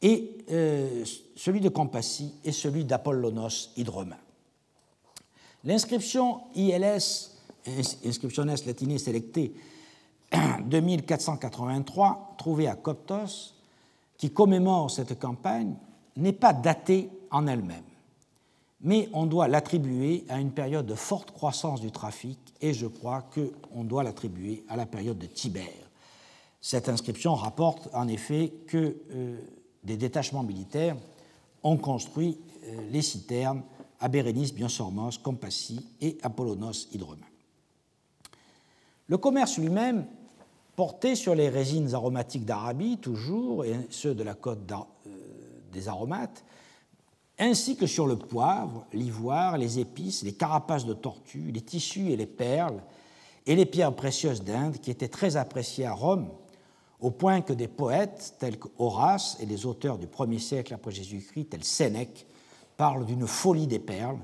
et euh, celui de Compassie et celui d'Apollonos Hydroma. L'inscription ILS, Inscriptiones Latinae Selectae, 2483, trouvée à Coptos, qui commémore cette campagne, n'est pas datée en elle-même, mais on doit l'attribuer à une période de forte croissance du trafic, et je crois qu'on doit l'attribuer à la période de Tibère. Cette inscription rapporte en effet que euh, des détachements militaires ont construit euh, les citernes à Bérénice, Bionsormos, Compassie et Apollonos Hydroma. Le commerce lui-même portait sur les résines aromatiques d'Arabie, toujours, et ceux de la côte euh, des aromates, ainsi que sur le poivre, l'ivoire, les épices, les carapaces de tortue, les tissus et les perles, et les pierres précieuses d'Inde, qui étaient très appréciées à Rome au point que des poètes tels qu'Horace et les auteurs du 1er siècle après Jésus-Christ, tels Sénèque, parlent d'une folie des perles,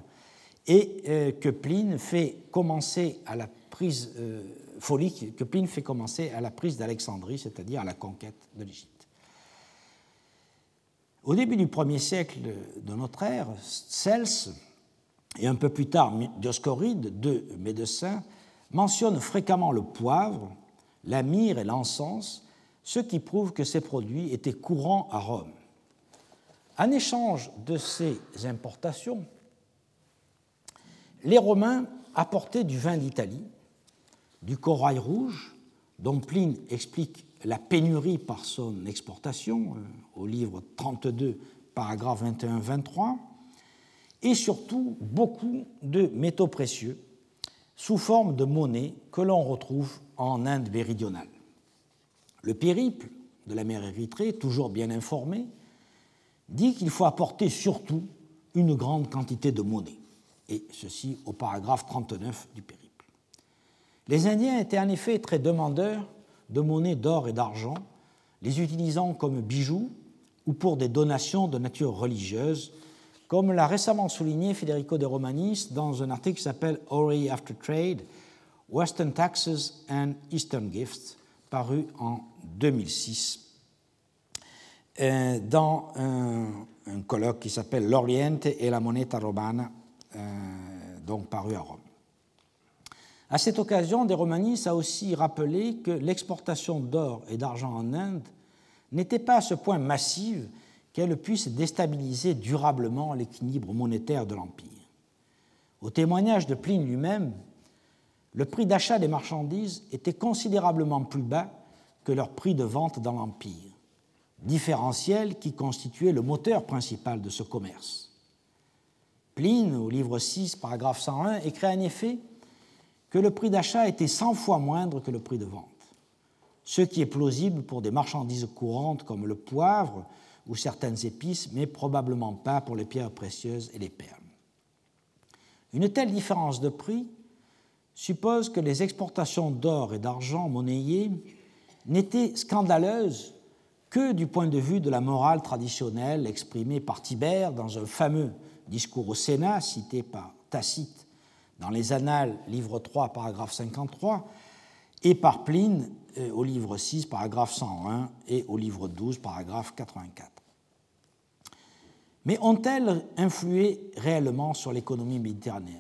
et euh, que Pline fait commencer à la prise euh, folie que Pline fait commencer à la prise d'Alexandrie, c'est-à-dire à la conquête de l'Égypte. Au début du 1er siècle de notre ère, Cels et un peu plus tard Dioscoride, deux médecins, mentionnent fréquemment le poivre, la myrrhe et l'encens ce qui prouve que ces produits étaient courants à Rome. En échange de ces importations, les Romains apportaient du vin d'Italie, du corail rouge, dont Pline explique la pénurie par son exportation euh, au livre 32, paragraphe 21-23, et surtout beaucoup de métaux précieux sous forme de monnaie que l'on retrouve en Inde méridionale. Le périple de la mer Érythrée, toujours bien informé, dit qu'il faut apporter surtout une grande quantité de monnaie, et ceci au paragraphe 39 du périple. Les Indiens étaient en effet très demandeurs de monnaie d'or et d'argent, les utilisant comme bijoux ou pour des donations de nature religieuse, comme l'a récemment souligné Federico de Romanis dans un article qui s'appelle Ori After Trade, Western Taxes and Eastern Gifts, paru en 2006, euh, dans un, colloque qui s'appelle L'Oriente et la moneta romana, euh, donc paru à Rome. À cette occasion, De Romanis a aussi rappelé que l'exportation d'or et d'argent en Inde n'était pas à ce point massive qu'elle puisse déstabiliser durablement l'équilibre monétaire de l'Empire. Au témoignage de Pline lui-même, le prix d'achat des marchandises était considérablement plus bas que leur prix de vente dans l'Empire, différentiel qui constituait le moteur principal de ce commerce. Pline, au livre 6, paragraphe 101, écrit en effet que le prix d'achat était 100 fois moindre que le prix de vente, ce qui est plausible pour des marchandises courantes comme le poivre ou certaines épices, mais probablement pas pour les pierres précieuses et les perles. Une telle différence de prix suppose que les exportations d'or et d'argent monnayés n'étaient scandaleuses que du point de vue de la morale traditionnelle exprimée par Tibère dans un fameux discours au Sénat cité par Tacite dans les Annales, livre 3, paragraphe 53, et par Pline euh, au livre 6, paragraphe 101, et au livre 12, paragraphe 84. Mais ont-elles influé réellement sur l'économie méditerranéenne?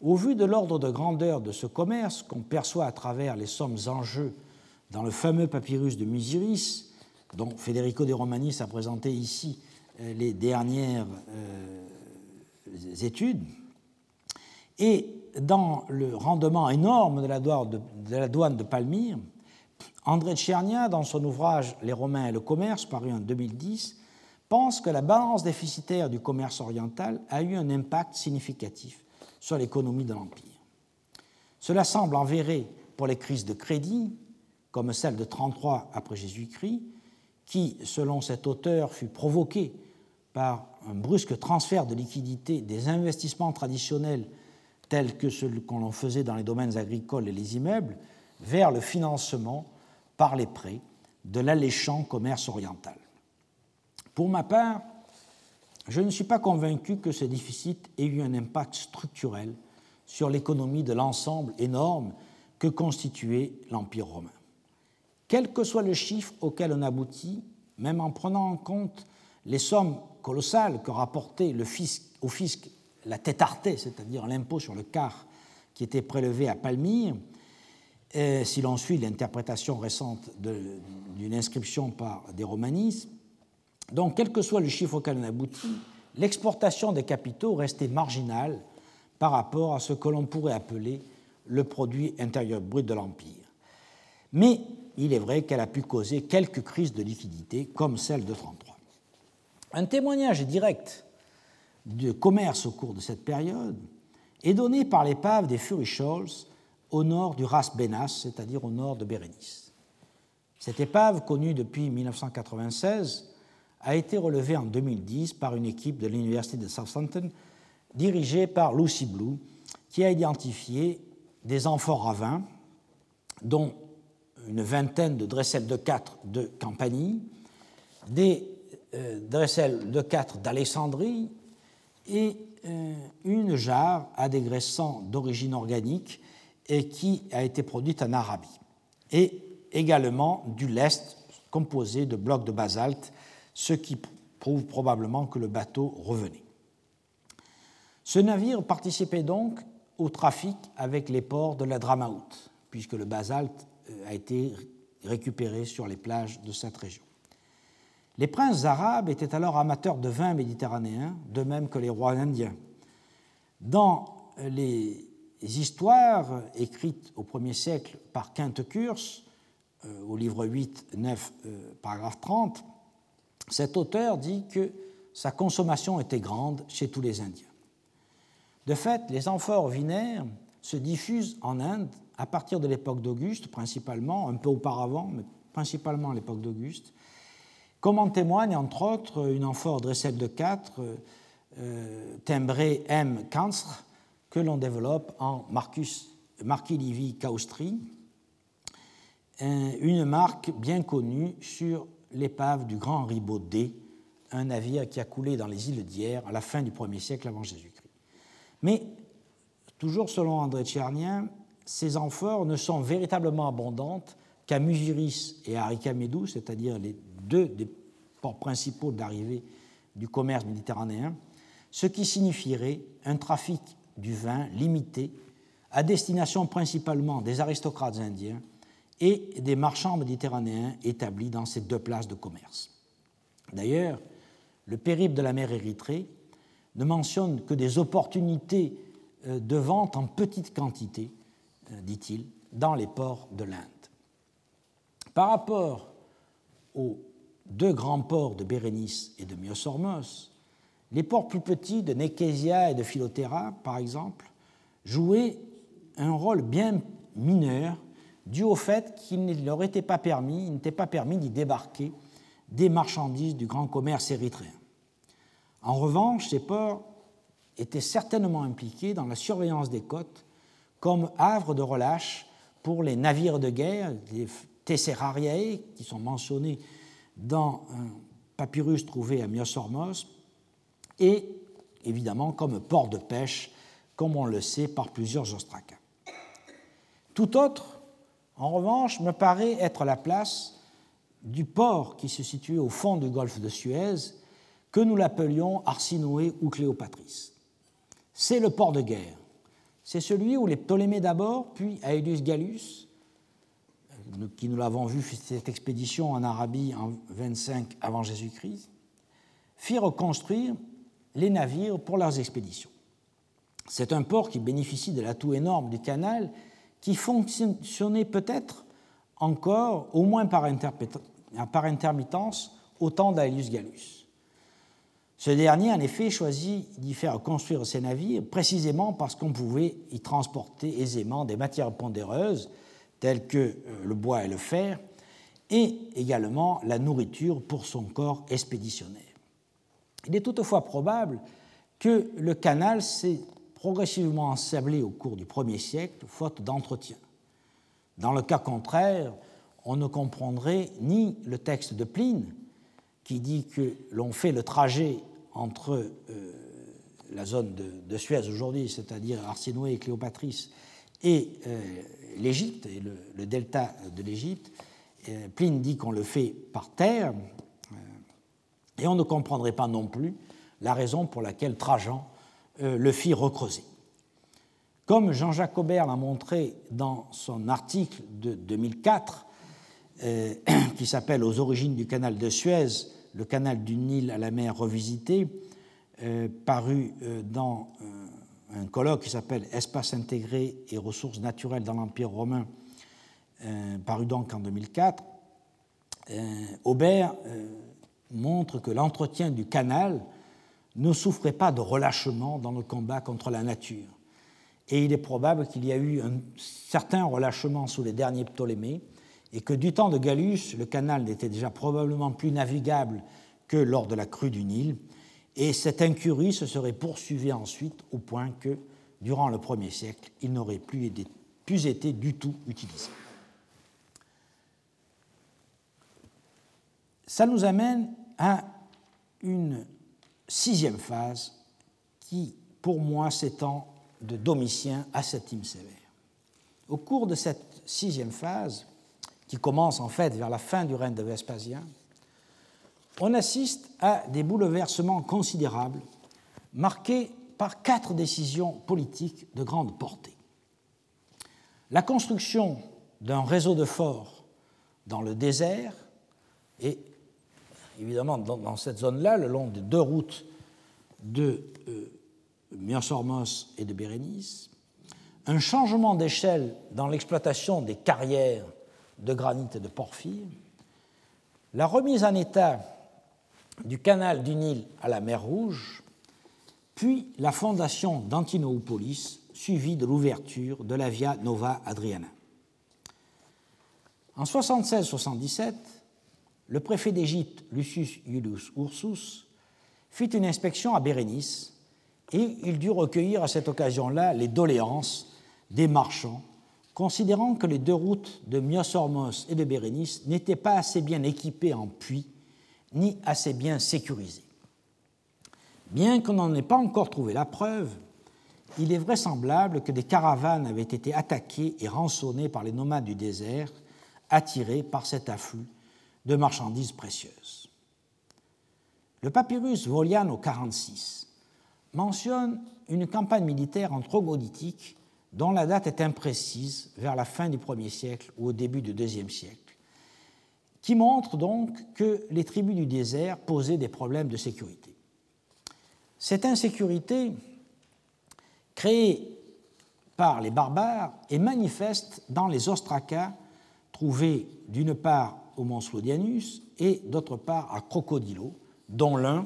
Au vu de l'ordre de grandeur de ce commerce qu'on perçoit à travers les sommes en jeu dans le fameux papyrus de Musiris, dont Federico de Romanis a présenté ici euh, les dernières euh, études, et dans le rendement énorme de la douane de, Palmyre, André Tchernia, dans son ouvrage Les Romains et le commerce, paru en 2010, pense que la balance déficitaire du commerce oriental a eu un impact significatif sur l'économie de l'Empire. Cela semble enverré pour les crises de crédit, comme celle de 33 après Jésus-Christ, qui, selon cet auteur, fut provoquée par un brusque transfert de liquidités des investissements traditionnels tels que ceux qu'on faisait dans les domaines agricoles et les immeubles, vers le financement par les prêts de l'alléchant commerce oriental. Pour ma part, je ne suis pas convaincu que ce déficit ait eu un impact structurel sur l'économie de l'ensemble énorme que constituait l'Empire romain. Quel que soit le chiffre auquel on aboutit, même en prenant en compte les sommes colossales que rapportait le fisc, au fisc la tétarté, c'est-à-dire l'impôt sur le quart qui était prélevé à Palmyre, si l'on suit l'interprétation récente d'une inscription par des romanistes. Donc, quel que soit le chiffre auquel on aboutit, l'exportation des capitaux restait marginale par rapport à ce que l'on pourrait appeler le produit intérieur brut de l'Empire. Mais il est vrai qu'elle a pu causer quelques crises de liquidité, comme celle de 1933. Un témoignage direct de commerce au cours de cette période est donné par l'épave des Furichols au nord du Ras Benas, c'est-à-dire au nord de Bérénice. Cette épave, connue depuis 1996, a été relevée en 2010 par une équipe de l'Université de Southampton dirigée par Lucy Blue, qui a identifié des amphores à dont une vingtaine de dressels de 4 de Campanie, des euh, dressels de 4 d'Alexandrie et euh, une jarre à dégraissant d'origine organique et qui a été produite en Arabie. Et également du lest composé de blocs de basalte, ce qui prouve probablement que le bateau revenait. Ce navire participait donc au trafic avec les ports de la Dramaout, puisque le basalte euh, a été récupéré sur les plages de cette région. Les princes arabes étaient alors amateurs de vin méditerranéen, de même que les rois indiens. Dans les histoires écrites au 1er siècle par Quinte Curse, euh, au livre 8, 9, euh, paragraphe 30, cet auteur dit que sa consommation était grande chez tous les Indiens. De fait, les amphores vinaires se diffusent en Inde à partir de l'époque d'Auguste, principalement, un peu auparavant, mais principalement à l'époque d'Auguste, comme en témoigne entre autres une amphore Dressel de 4, euh, timbrée M. Kansre, que l'on développe en Marcus, Marquis Livy Caustri, une marque bien connue sur l'épave du grand Ribot D, un navire qui a coulé dans les îles d'Hier à la fin du 1er siècle avant Jésus-Christ. Mais, toujours selon André Tchernien, ces amphores ne sont véritablement abondantes qu'à Mugiris et à Arikamedou, c'est-à-dire les deux des ports principaux d'arrivée du commerce méditerranéen, ce qui signifierait un trafic du vin limité à destination principalement des aristocrates indiens et des marchands méditerranéens établis dans ces deux places de commerce. D'ailleurs, le périple de la mer Érythrée ne mentionne que des opportunités euh, de vente en petite quantité, euh, dit-il, dans les ports de l'Inde. Par rapport aux deux grands ports de Bérénice et de Myosormos, les ports plus petits de Nekesia et de Philotera, par exemple, jouaient un rôle bien mineur dû au fait qu'il ne leur était pas permis, il n'était pas permis d'y débarquer des marchandises du grand commerce érythréen. En revanche, ces ports étaient certainement impliqués dans la surveillance des côtes comme havre de relâche pour les navires de guerre, les Tesserariae, qui sont mentionnés dans un papyrus trouvé à Myosormos, et évidemment comme port de pêche, comme on le sait par plusieurs ostracas. Tout autre en revanche, me paraît être la place du port qui se situait au fond du golfe de Suez, que nous l'appelions Arsinoé ou Cléopatris. C'est le port de guerre. C'est celui où les Ptolémées d'abord, puis Aelius Gallus, qui nous l'avons vu cette expédition en Arabie en 25 avant Jésus-Christ, firent construire les navires pour leurs expéditions. C'est un port qui bénéficie de l'atout énorme du canal qui fonctionnait peut-être encore, au moins par, intermittence, au temps d'Aelius Gallus. Ce dernier, en effet, choisit d'y faire construire ses navires précisément parce qu'on pouvait y transporter aisément des matières pondéreuses telles que euh, le bois et le fer, et également la nourriture pour son corps expéditionnaire. Il est toutefois probable que le canal s'est progressivement ensablé au cours du 1er siècle, faute d'entretien. Dans le cas contraire, on ne comprendrait ni le texte de Pline, qui dit que l'on fait le trajet entre euh, la zone de, Suez aujourd'hui, c'est-à-dire Arsinoé et Cléopatris, et euh, l'Égypte, et le, delta de l'Égypte. Euh, Pline dit qu'on le fait par terre, et on ne comprendrait pas non plus la raison pour laquelle Trajan euh, le fit recreuser. Comme Jean-Jacques Aubert l'a montré dans son article de 2004, euh, qui s'appelle Aux origines du canal de Suez, le canal du Nil à la mer revisité, euh, paru dans un colloque qui s'appelle Espace intégré et ressources naturelles dans l'Empire romain, paru donc en 2004, Aubert montre que l'entretien du canal ne souffrait pas de relâchement dans le combat contre la nature. Et il est probable qu'il y a eu un certain relâchement sous les derniers Ptolémées, et que du temps de Gallus, le canal n'était déjà probablement plus navigable que lors de la crue du Nil, et cette incurie se serait poursuivie ensuite au point que, durant le premier siècle, il n'aurait plus, plus été du tout utilisé. Ça nous amène à une sixième phase qui, pour moi, s'étend de Domitien à Septime Sévère. Au cours de cette sixième phase, qui commence en fait vers la fin du règne de Vespasien, on assiste à des bouleversements considérables marqués par quatre décisions politiques de grande portée. La construction d'un réseau de forts dans le désert et évidemment, dans, cette zone-là, le long des deux routes de euh, et de Bérénice, un changement d'échelle dans l'exploitation des carrières de granit et de porphyre, la remise en état du canal du Nil à la mer Rouge, puis la fondation d'Antinoopolis, suivie de l'ouverture de la Via Nova Adriana. En 76-77, le préfet d'Égypte, Lucius Iulius Ursus, fit une inspection à Bérénice et il dut recueillir à cette occasion-là les doléances des marchands, considérant que les deux routes de Myosormos et de Bérénice n'étaient pas assez bien équipées en puits ni assez bien sécurisées. Bien qu'on n'en ait pas encore trouvé la preuve, il est vraisemblable que des caravanes avaient été attaquées et rançonnées par les nomades du désert, attirés par cet afflux de marchandises précieuses. Le papyrus Voliano 46 mentionne une campagne militaire en troglodytique dont la date est imprécise, vers la fin du 1er siècle ou au début du 2e siècle, qui montre donc que les tribus du désert posaient des problèmes de sécurité. Cette insécurité, créée par les barbares, est manifeste dans les ostracas trouvés d'une part au mont Slodianus et d'autre part à Crocodilo, dont l'un,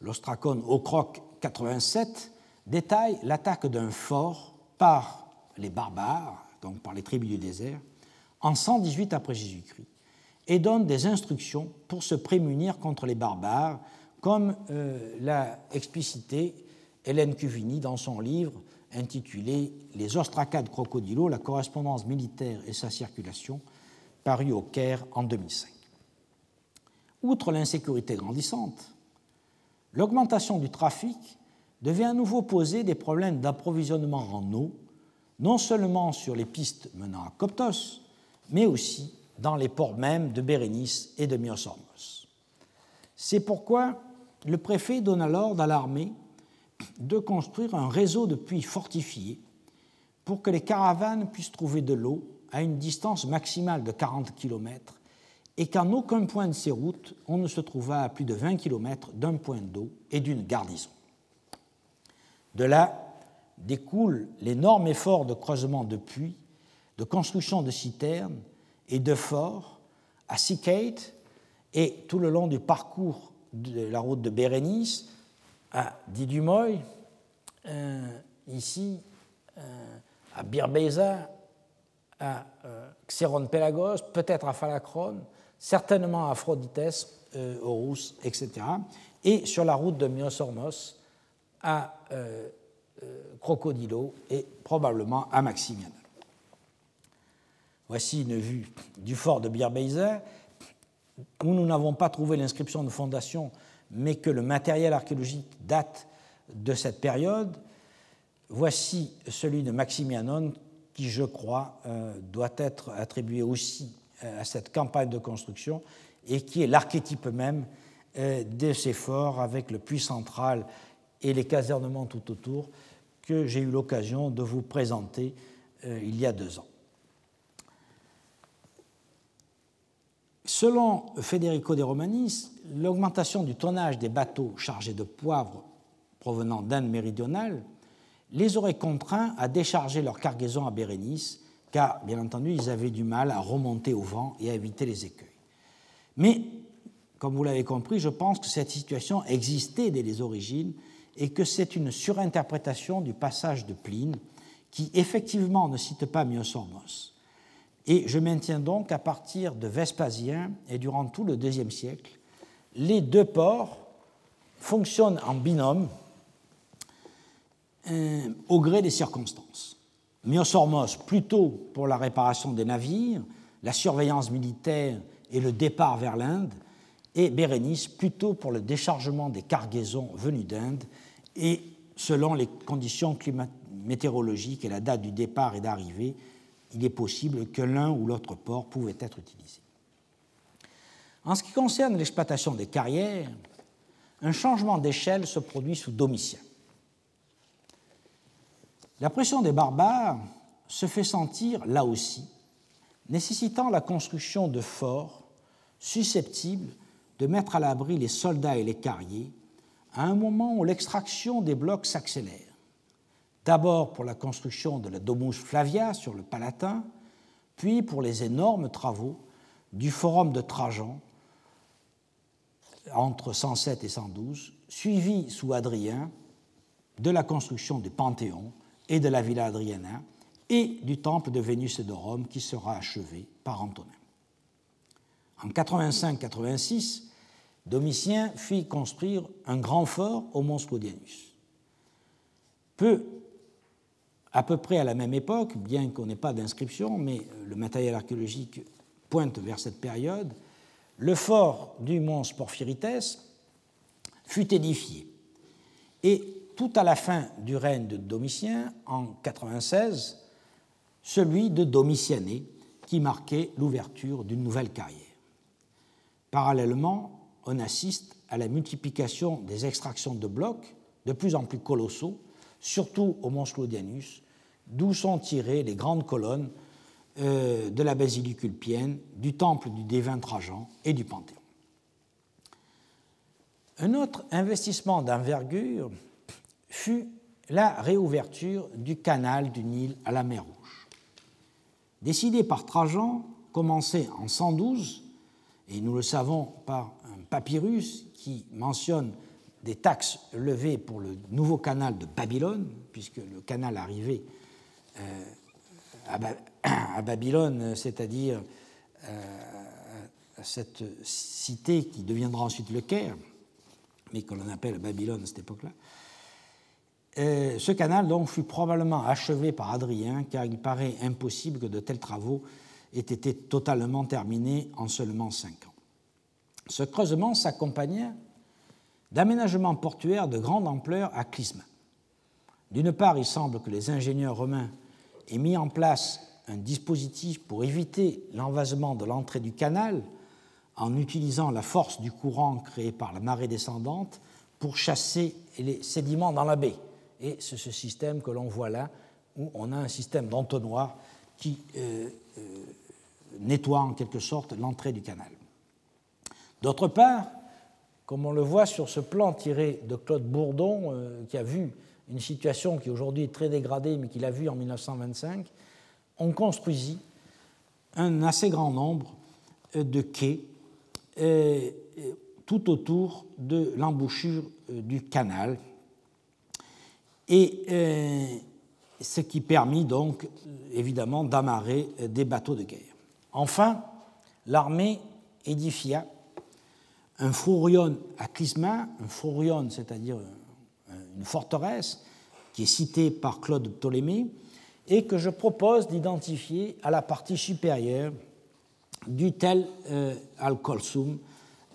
l'ostracone Ocroc 87, détaille l'attaque d'un fort par les barbares, donc par les tribus du désert, en 118 après Jésus-Christ, et donne des instructions pour se prémunir contre les barbares, comme euh, l'a explicité Hélène Cuvini dans son livre intitulé Les ostracades crocodilo, la correspondance militaire et sa circulation, paru au Caire en 2005. Outre l'insécurité grandissante, l'augmentation du trafic devait à nouveau poser des problèmes d'approvisionnement en eau, non seulement sur les pistes menant à Coptos, mais aussi dans les ports mêmes de Bérénice et de Myosormos. C'est pourquoi le préfet donna l'ordre à l'armée de construire un réseau de puits fortifiés pour que les caravanes puissent trouver de l'eau à une distance maximale de 40 km et qu'en aucun point de ces routes on ne se trouva à plus de 20 km d'un point d'eau et d'une garnison. De là découlent l'énorme effort de creusement de puits, de construction de citernes et de forts à Sikate et tout le long du parcours de la route de Bérénice à Didumoy, euh, ici euh, à Birbeza, à euh, Xeron Pelagos, peut-être à Phalacron, certainement à Aphrodites, euh, Horus, etc. Et sur la route de Myosormos à euh, euh, Crocodilo et probablement à Maximiana. Voici une vue du fort de Birbeiza, où nous n'avons pas trouvé l'inscription de fondation, mais que le matériel archéologique date de cette période. Voici celui de Maximianon, qui, je crois, euh, doit être attribué aussi à cette campagne de construction et qui est l'archétype même de ces forts avec le puits central et les casernements tout autour que j'ai eu l'occasion de vous présenter euh, il y a deux ans. Selon Federico De Romanis, l'augmentation du tonnage des bateaux chargés de poivre provenant d'Inde méridionale les aurait contraints à décharger leur cargaison à Bérénice, car, bien entendu, ils avaient du mal à remonter au vent et à éviter les écueils. Mais, comme vous l'avez compris, je pense que cette situation existait dès les origines et que c'est une surinterprétation du passage de Pline, qui effectivement ne cite pas Myosormos. Et je maintiens donc qu'à partir de Vespasien et durant tout le IIe siècle, les deux ports fonctionnent en binôme euh, au gré des circonstances. Myosormos plutôt pour la réparation des navires, la surveillance militaire et le départ vers l'Inde, et Bérénice plutôt pour le déchargement des cargaisons venues d'Inde et selon les conditions météorologiques et la date du départ et d'arrivée, il est possible que l'un ou l'autre port pouvait être utilisé. En ce qui concerne l'exploitation des carrières, un changement d'échelle se produit sous Domitien. La pression des barbares se fait sentir là aussi, nécessitant la construction de forts susceptibles de mettre à l'abri les soldats et les carriers à un moment où l'extraction des blocs s'accélère. D'abord pour la construction de la Domus Flavia sur le Palatin, puis pour les énormes travaux du Forum de Trajan entre 107 et 112, suivi sous Adrien de la construction du Panthéon et de la Villa Adriana et du temple de Vénus et de Rome qui sera achevé par Antonin. En 85-86, Domitien fit construire un grand fort au Mont Sclodianus. Peu, à peu près à la même époque, bien qu'on n'ait pas d'inscription, mais le matériel archéologique pointe vers cette période, le fort du mont Porphyrites fut édifié. Et tout à la fin du règne de Domitien, en 96, celui de Domitiané, qui marquait l'ouverture d'une nouvelle carrière. Parallèlement, on assiste à la multiplication des extractions de blocs de plus en plus colossaux, surtout au mont Sclodianus, d'où sont tirées les grandes colonnes euh, de la basilique ulpienne, du temple du dévin Trajan et du Panthéon. Un autre investissement d'envergure fut la réouverture du canal du Nil à la mer Rouge. Décidé par Trajan, commencé en 112, et nous le savons par un papyrus qui mentionne des taxes levées pour le nouveau canal de Babylone, puisque le canal arrivait euh, à, Babylone, c'est-à-dire euh, à cette cité qui deviendra ensuite le Caire, mais que l'on appelle Babylone à cette époque-là. Euh, ce canal donc fut probablement achevé par Adrien, car il paraît impossible que de tels travaux aient été totalement terminés en seulement cinq ans. Ce creusement s'accompagnait d'aménagements portuaires de grande ampleur à Clisma. D'une part, il semble que les ingénieurs romains aient mis en place un dispositif pour éviter l'envasement de l'entrée du canal en utilisant la force du courant créé par la marée descendante pour chasser les sédiments dans la baie. Et c'est ce système que l'on voit là, où on a un système d'entonnoir qui euh, euh, nettoie en quelque sorte l'entrée du canal. D'autre part, comme on le voit sur ce plan tiré de Claude Bourdon, euh, qui a vu une situation qui aujourd'hui est très dégradée, mais qu'il a vue en 1925, on construisit un assez grand nombre de quais tout autour de l'embouchure du canal, et euh, ce qui permit donc évidemment d'amarrer des bateaux de guerre. Enfin, l'armée édifia un fourion à Clisma, un fourion, c'est-à-dire une forteresse qui est citée par Claude Ptolémée et que je propose d'identifier à la partie supérieure du tel euh, al-Kolsum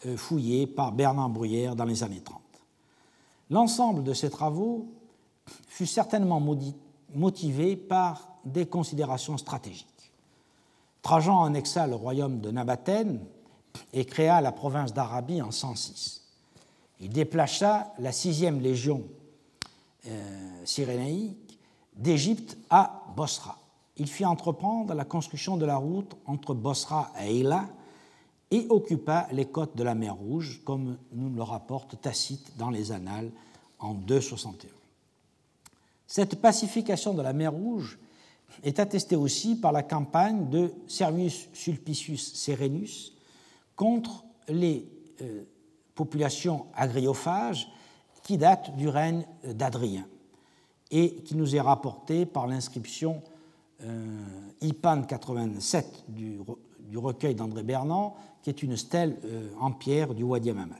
euh, fouillé par Bernard Bruyère dans les années 30. L'ensemble de ces travaux fut certainement motivé par des considérations stratégiques. Trajan annexa le royaume de Nabathène et créa la province d'Arabie en 106. Il déplaça la sixième légion euh, cyrénaïque d'Égypte à Bosra. Il fit entreprendre la construction de la route entre Bosra et Eila et occupa les côtes de la mer Rouge, comme nous le rapporte Tacite dans les Annales en 261. Cette pacification de la mer Rouge est attestée aussi par la campagne de Servius Sulpicius Serenus contre les euh, populations agriophages qui datent du règne d'Adrien et qui nous est rapportée par l'inscription euh, IPAN 87 du, recueil d'André Bernand, qui est une stèle euh, en pierre du Wadi Amamat.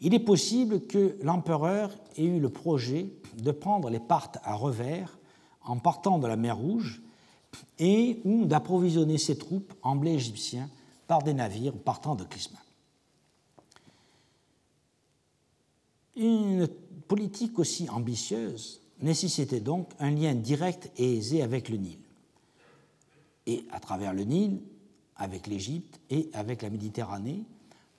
Il est possible que l'empereur ait eu le projet de prendre les Parthes à revers en partant de la mer Rouge et ou d'approvisionner ses troupes en blé égyptien par des navires partant de Clisma. Une politique aussi ambitieuse nécessitait donc un lien direct et aisé avec le Nil, et à travers le Nil, avec l'Égypte et avec la Méditerranée,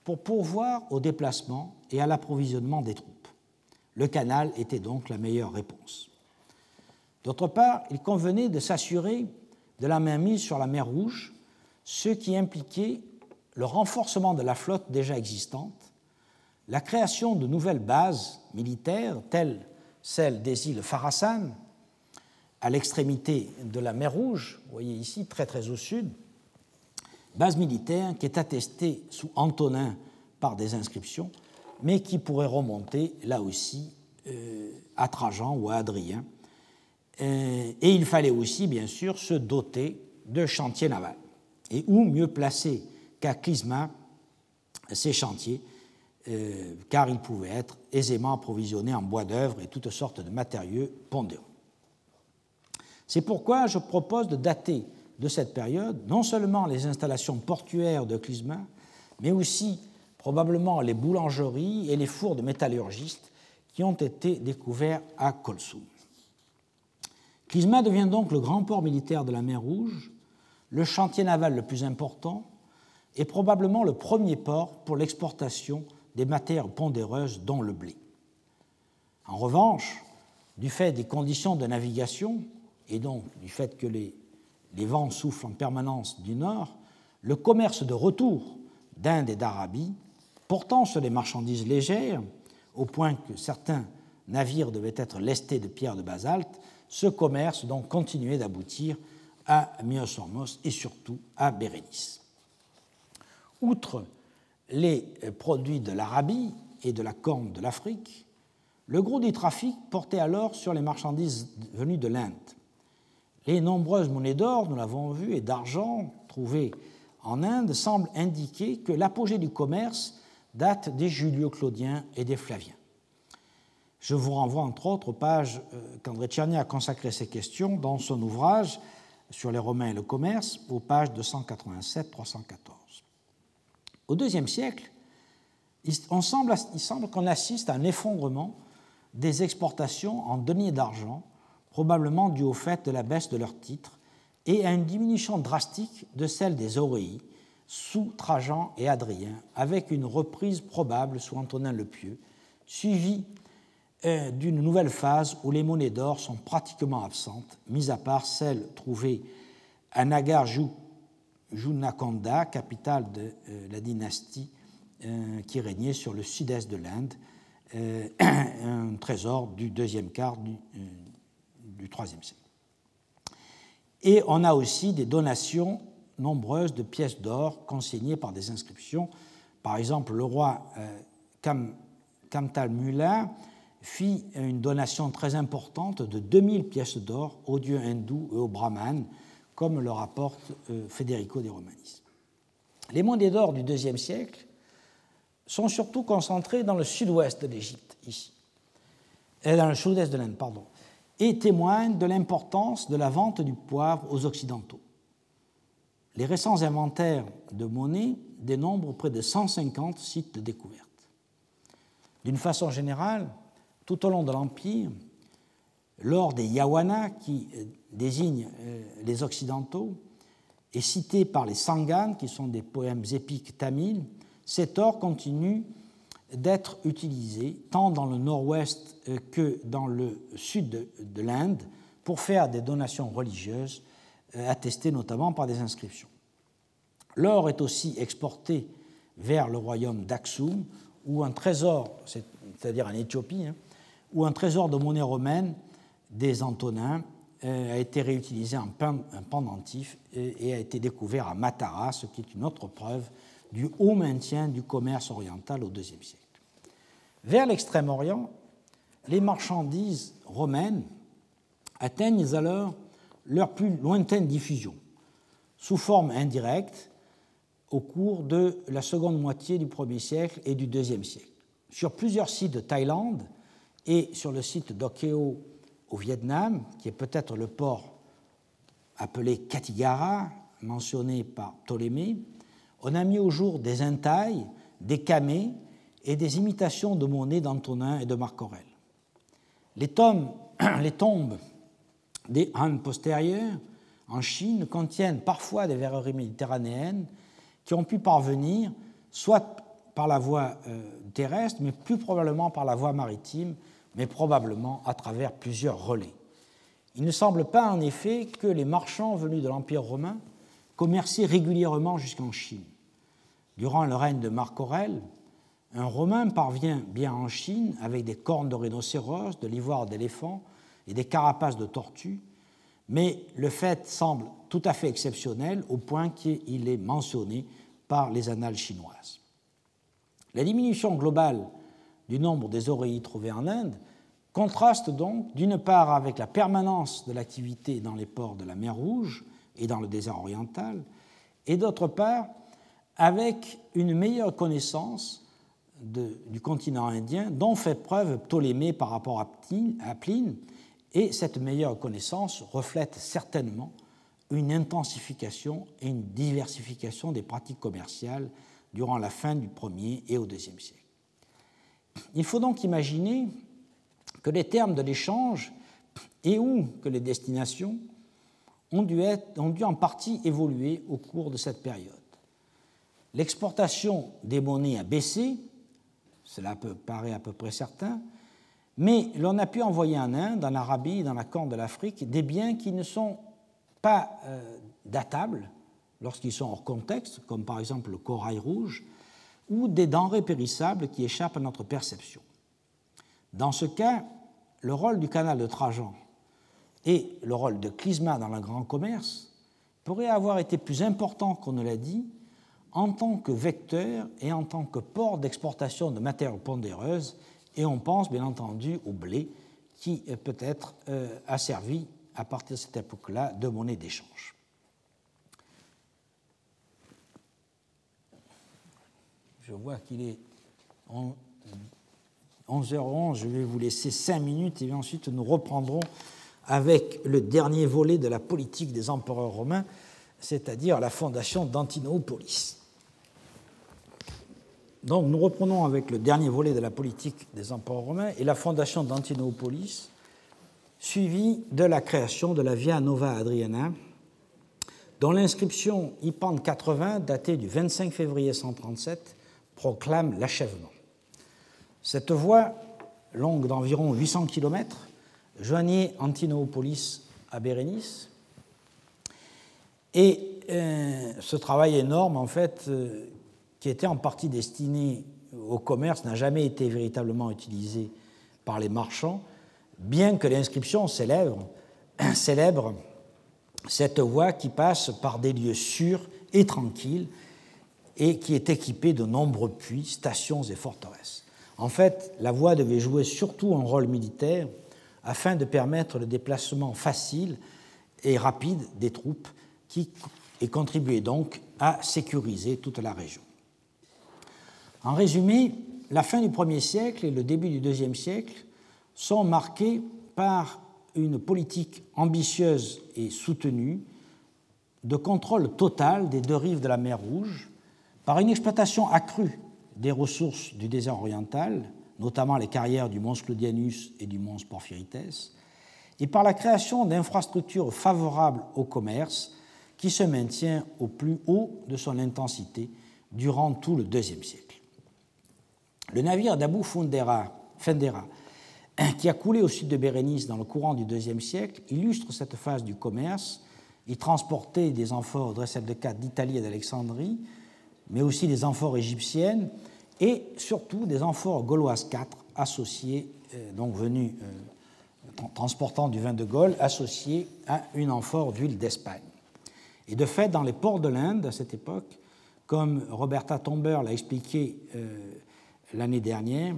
pour pourvoir au déplacement et à l'approvisionnement des troupes. Le canal était donc la meilleure réponse. D'autre part, il convenait de s'assurer de la mainmise sur la mer Rouge, ce qui impliquait le renforcement de la flotte déjà existante, la création de nouvelles bases militaires, telles celles des îles Farasan, à l'extrémité de la mer Rouge, vous voyez ici, très très au sud, base militaire qui est attestée sous Antonin par des inscriptions, mais qui pourrait remonter là aussi euh, à Trajan ou à Adrien. Euh, et il fallait aussi, bien sûr, se doter de chantiers navals. Et où mieux placer qu'à Clisma ces chantiers, euh, car ils pouvaient être aisément approvisionnés en bois d'œuvre et toutes sortes de matériaux pondéreux. C'est pourquoi je propose de dater de cette période non seulement les installations portuaires de Clisma, mais aussi probablement les boulangeries et les fours de métallurgistes qui ont été découverts à Kolsum. Clisma devient donc le grand port militaire de la mer Rouge, le chantier naval le plus important et probablement le premier port pour l'exportation des matières pondéreuses dont le blé. En revanche, du fait des conditions de navigation et donc du fait que les vents soufflent en permanence du nord, le commerce de retour d'Inde et d'Arabie, portant sur les marchandises légères, au point que certains navires devaient être lestés de pierres de basalte, ce commerce donc continuait d'aboutir à Myosormos et surtout à Bérénice. Outre les produits de l'Arabie et de la corne de l'Afrique, le gros du trafic portait alors sur les marchandises venues de l'Inde. Les nombreuses monnaies d'or, nous l'avons vu, et d'argent trouvées en Inde semblent indiquer que l'apogée du commerce date des Julio-Claudiens et des Flaviens. Je vous renvoie entre autres aux pages euh, qu'André Tcherny a consacrées ces questions dans son ouvrage sur les Romains et le commerce, aux pages 287-314. Au IIe siècle, il semble, qu'on assiste à un effondrement des exportations en deniers d'argent probablement dû au fait de la baisse de leur titre, et à une diminution drastique de celle des auréis sous Trajan et Adrien, avec une reprise probable sous Antonin le Pieux, suivie d'une nouvelle phase où les monnaies d'or sont pratiquement absentes, mis à part celles trouvées à Nagar Junakonda, capitale de euh, la dynastie euh, qui régnait sur le sud-est de l'Inde, un trésor du deuxième quart du IIIe siècle. Et on a aussi des donations nombreuses de pièces d'or consignées par des inscriptions. Par exemple, le roi euh, Kamtal Mula fit une donation très importante de 2000 pièces d'or aux dieux hindous et aux brahmanes, comme le rapporte euh, Federico de Romanis. Les monnaies d'or du IIe siècle sont surtout concentrées dans le sud-ouest de l'Égypte, ici, et dans le sud-est de l'Inde, pardon et témoigne de l'importance de la vente du poivre aux Occidentaux. Les récents inventaires de monnaie dénombrent près de 150 sites de découverte. D'une façon générale, tout au long de l'Empire, l'or des Yawana, qui euh, désigne euh, les Occidentaux, est cité par les Sangan, qui sont des poèmes épiques tamils. Cet or continue d'être utilisé tant dans le nord-ouest euh, que dans le sud de, l'Inde pour faire des donations religieuses, attestées notamment par des inscriptions. L'or est aussi exporté vers le royaume d'Aksum, où un trésor, c'est-à-dire en Éthiopie, hein, où un trésor de monnaie romaine des Antonins euh, a été réutilisé en pendentif et a été découvert à Matara, ce qui est une autre preuve du haut maintien du commerce oriental au IIe siècle. Vers l'Extrême-Orient, les marchandises romaines atteignent alors leur plus lointaine diffusion, sous forme indirecte, au cours de la seconde moitié du 1er siècle et du 2e siècle. Sur plusieurs sites de Thaïlande et sur le site d'Okeo au Vietnam, qui est peut-être le port appelé Katigara, mentionné par Ptolémée, on a mis au jour des entailles, des camés et des imitations de monnaies d'Antonin et de Marc Aurèle. Les tombes des Han postérieurs en Chine contiennent parfois des verreries méditerranéennes qui ont pu parvenir soit par la voie euh, terrestre, mais plus probablement par la voie maritime, mais probablement à travers plusieurs relais. Il ne semble pas en effet que les marchands venus de l'Empire romain commerçaient régulièrement jusqu'en Chine. Durant le règne de Marc Aurèle, Un Romain parvient bien en Chine avec des cornes de rhinocéros, de l'ivoire d'éléphant et des carapaces de tortue, mais le fait semble tout à fait exceptionnel au point qu'il est mentionné par les annales chinoises. La diminution globale du nombre des oreilles trouvées en Inde contraste donc d'une part avec la permanence de l'activité dans les ports de la mer Rouge et dans le désert oriental, et d'autre part avec une meilleure connaissance du continent indien dont fait preuve Ptolémée par rapport à Pline, et cette meilleure connaissance reflète certainement une intensification et une diversification des pratiques commerciales durant la fin du 1er et au deuxième siècle. Il faut donc imaginer que les termes de l'échange et ou que les destinations ont dû, en partie évoluer au cours de cette période. L'exportation des monnaies a baissé, cela peut paraît à peu près certain, mais l'on a pu envoyer en Inde, en Arabie, dans la Corne de l'Afrique, des biens qui ne sont pas euh, datables lorsqu'ils sont hors contexte, comme par exemple le corail rouge, ou des denrées périssables qui échappent à notre perception. Dans ce cas, le rôle du canal de Trajan et le rôle de Clisma dans le grand commerce pourraient avoir été plus importants qu'on ne l'a dit en tant que vecteur et en tant que port d'exportation de matières pondéreuses, et on pense bien entendu au blé qui euh, peut-être euh, a servi à partir de cette époque-là de monnaie d'échange. Je vois qu'il est 11h11, je vais vous laisser 5 minutes et ensuite nous reprendrons avec le dernier volet de la politique des empereurs romains, c'est-à-dire la fondation d'Antinopolis. Donc nous reprenons avec le dernier volet de la politique des empereurs romains et la fondation d'Antinopolis, suivi de la création de la Via Nova Adriana, dont l'inscription IPAN 80, datée du 25 février 137, proclame l'achèvement. Cette voie, longue d'environ 800 km, joignait Antinopolis à Bérénice. Et euh, ce travail énorme, en fait, euh, qui était en partie destiné au commerce, n'a jamais été véritablement utilisé par les marchands, bien que l'inscription célèbre cette voie qui passe par des lieux sûrs et tranquilles et qui est équipé de nombreux puits, stations et forteresses. En fait, la voie devait jouer surtout un rôle militaire afin de permettre le déplacement facile et rapide des troupes qui, et contribuer donc à sécuriser toute la région. En résumé, la fin du 1er siècle et le début du 2e siècle sont marqués par une politique ambitieuse et soutenue de contrôle total des deux rives de la mer Rouge, par une exploitation accrue des ressources du désert oriental, notamment les carrières du mont Sclodianus et du mont Porphyrites, et par la création d'infrastructures favorables au commerce qui se maintient au plus haut de son intensité durant tout le IIe siècle. Le navire d'Abu Fendera, qui a coulé au sud de Bérénice dans le courant du IIe siècle, illustre cette phase du commerce. Il transportait des amphores de 4 d'Italie et d'Alexandrie, mais aussi des amphores égyptiennes et surtout des amphores gauloises 4 associées, euh, donc venues euh, transportant du vin de Gaule, associées à une amphore d'huile d'Espagne. Et de fait, dans les ports de l'Inde à cette époque, comme Roberta Tomber l'a expliqué euh, l'année dernière,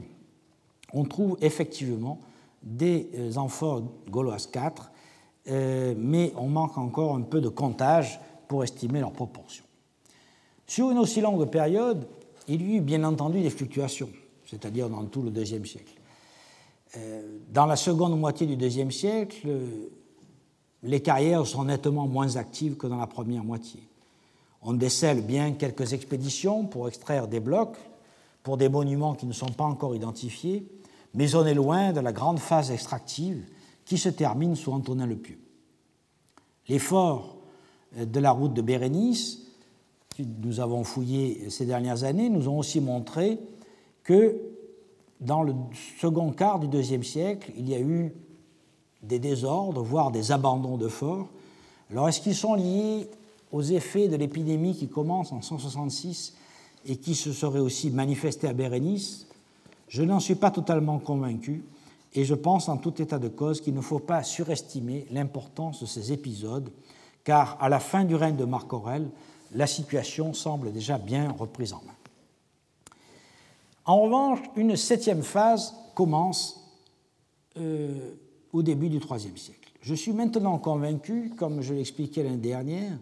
on trouve effectivement des amphores gauloises 4, mais on manque encore un peu de comptage pour estimer leurs proportions. Sur une aussi longue période, il y eut bien entendu des fluctuations, c'est-à-dire dans tout le deuxième siècle. Euh, dans la seconde moitié du deuxième siècle, les carrières sont nettement moins actives que dans la première moitié. On décèle bien quelques expéditions pour extraire des blocs, pour des monuments qui ne sont pas encore identifiés, mais on est loin de la grande phase extractive qui se termine sous Antonin le Pieux. L'effort de la route de Bérénice nous avons fouillé ces dernières années nous ont aussi montré que dans le second quart du deuxième siècle, il y a eu des désordres, voire des abandons de forts. Alors est-ce qu'ils sont liés aux effets de l'épidémie qui commence en 166 et qui se serait aussi manifesté à Bérénice, je n'en suis pas totalement convaincu et je pense en tout état de cause qu'il ne faut pas surestimer l'importance de ces épisodes, car à la fin du règne de Marc Aurèle, la situation semble déjà bien reprise en main. En revanche, une septième phase commence euh, au début du IIIe siècle. Je suis maintenant convaincu, comme je l'expliquais l'année dernière,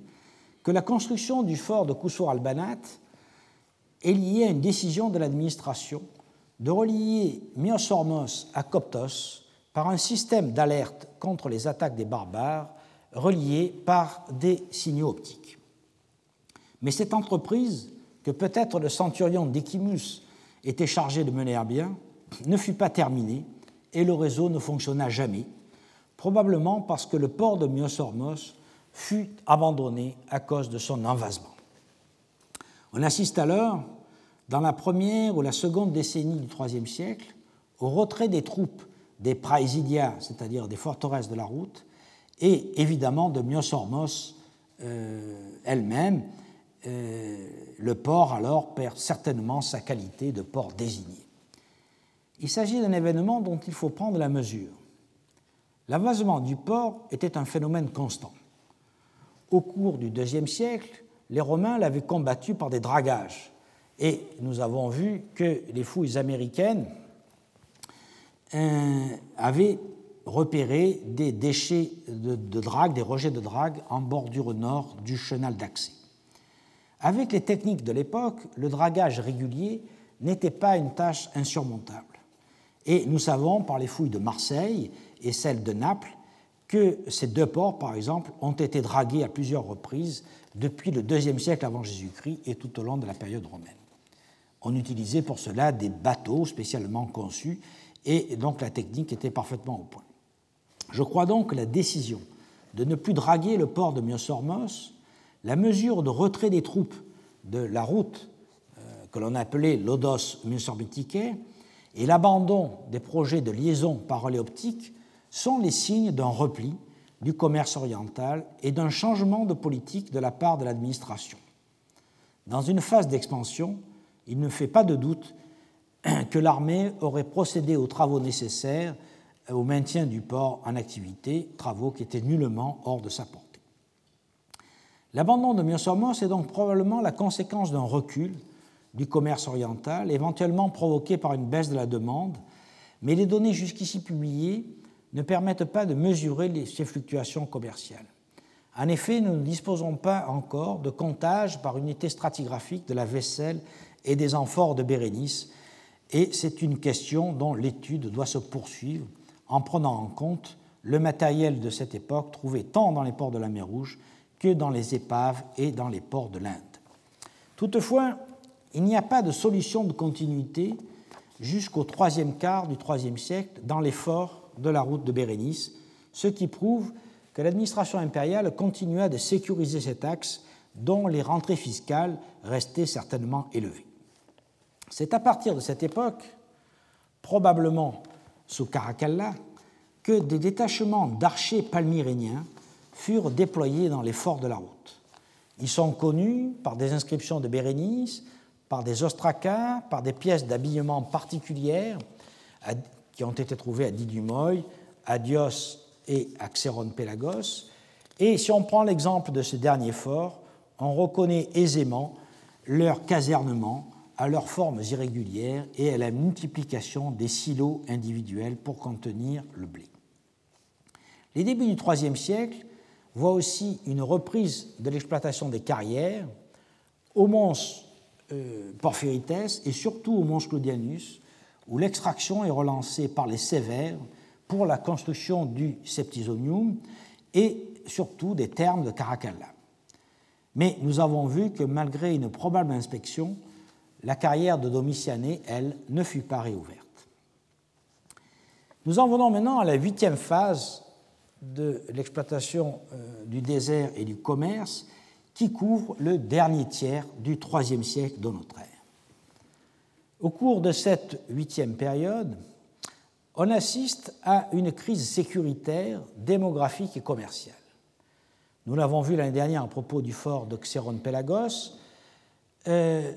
que la construction du fort de Koussour-al-Banat est liée à une décision de l'administration de relier Myosormos à Coptos par un système d'alerte contre les attaques des barbares relié par des signaux optiques. Mais cette entreprise, que peut-être le centurion d'Echimus était chargé de mener à bien, ne fut pas terminée et le réseau ne fonctionna jamais, probablement parce que le port de Myosormos fut abandonné à cause de son envasement. On assiste alors dans la première ou la seconde décennie du IIIe siècle au retrait des troupes des Praesidia, c'est-à-dire des forteresses de la route, et évidemment de Myosormos euh, elle-même. Euh, le port alors perd certainement sa qualité de port désigné. Il s'agit d'un événement dont il faut prendre la mesure. L'avasement du port était un phénomène constant. Au cours du IIe siècle, les Romains l'avaient combattu par des dragages, et nous avons vu que les fouilles américaines euh, avaient repéré des déchets de, drague, des rejets de drague en bordure nord du chenal d'accès. Avec les techniques de l'époque, le dragage régulier n'était pas une tâche insurmontable. Et nous savons par les fouilles de Marseille et celles de Naples que ces deux ports, par exemple, ont été dragués à plusieurs reprises depuis le IIe siècle avant Jésus-Christ et tout au long de la période romaine. On utilisait pour cela des bateaux spécialement conçus et donc la technique était parfaitement au point. Je crois donc que la décision de ne plus draguer le port de Myosormos, la mesure de retrait des troupes de la route euh, que l'on appelait l'Odos Myosorbitike et l'abandon des projets de liaison par relais optique sont les signes d'un repli du commerce oriental et d'un changement de politique de la part de l'administration. Dans une phase d'expansion, il ne fait pas de doute que l'armée aurait procédé aux travaux nécessaires au maintien du port en activité, travaux qui étaient nullement hors de sa portée. L'abandon de Myosormos est donc probablement la conséquence d'un recul du commerce oriental, éventuellement provoqué par une baisse de la demande, mais les données jusqu'ici publiées ne permettent pas de mesurer ces fluctuations commerciales. En effet, nous ne disposons pas encore de comptage par unité stratigraphique de la vaisselle et des amphores de Bérénice, et c'est une question dont l'étude doit se poursuivre en prenant en compte le matériel de cette époque trouvé tant dans les ports de la mer Rouge que dans les épaves et dans les ports de l'Inde. Toutefois, il n'y a pas de solution de continuité jusqu'au troisième quart du IIIe siècle dans les forts de la route de Bérénice, ce qui prouve que l'administration impériale continua de sécuriser cet axe dont les rentrées fiscales restaient certainement élevées. C'est à partir de cette époque, probablement sous Caracalla, que des détachements d'archers palmyréniens furent déployés dans les forts de la route. Ils sont connus par des inscriptions de Bérénice, par des ostracas, par des pièces d'habillement particulières qui ont été trouvées à Didumoy, à Dios et à Xéron-Pélagos. Et si on prend l'exemple de ce dernier fort, on reconnaît aisément leur casernement à leurs formes irrégulières et à la multiplication des silos individuels pour contenir le blé. Les débuts du IIIe siècle voient aussi une reprise de l'exploitation des carrières au Mons euh, Porphyrites et surtout au Mons Claudianus, où l'extraction est relancée par les sévères pour la construction du septisonium et surtout des termes de Caracalla. Mais nous avons vu que malgré une probable inspection, la carrière de Domitiané, elle, ne fut pas réouverte. Nous en venons maintenant à la huitième phase de l'exploitation euh, du désert et du commerce qui couvre le dernier tiers du IIIe siècle de notre ère. Au cours de cette huitième période, on assiste à une crise sécuritaire, démographique et commerciale. Nous l'avons vu l'année dernière à propos du fort de Xéron-Pélagos. Euh,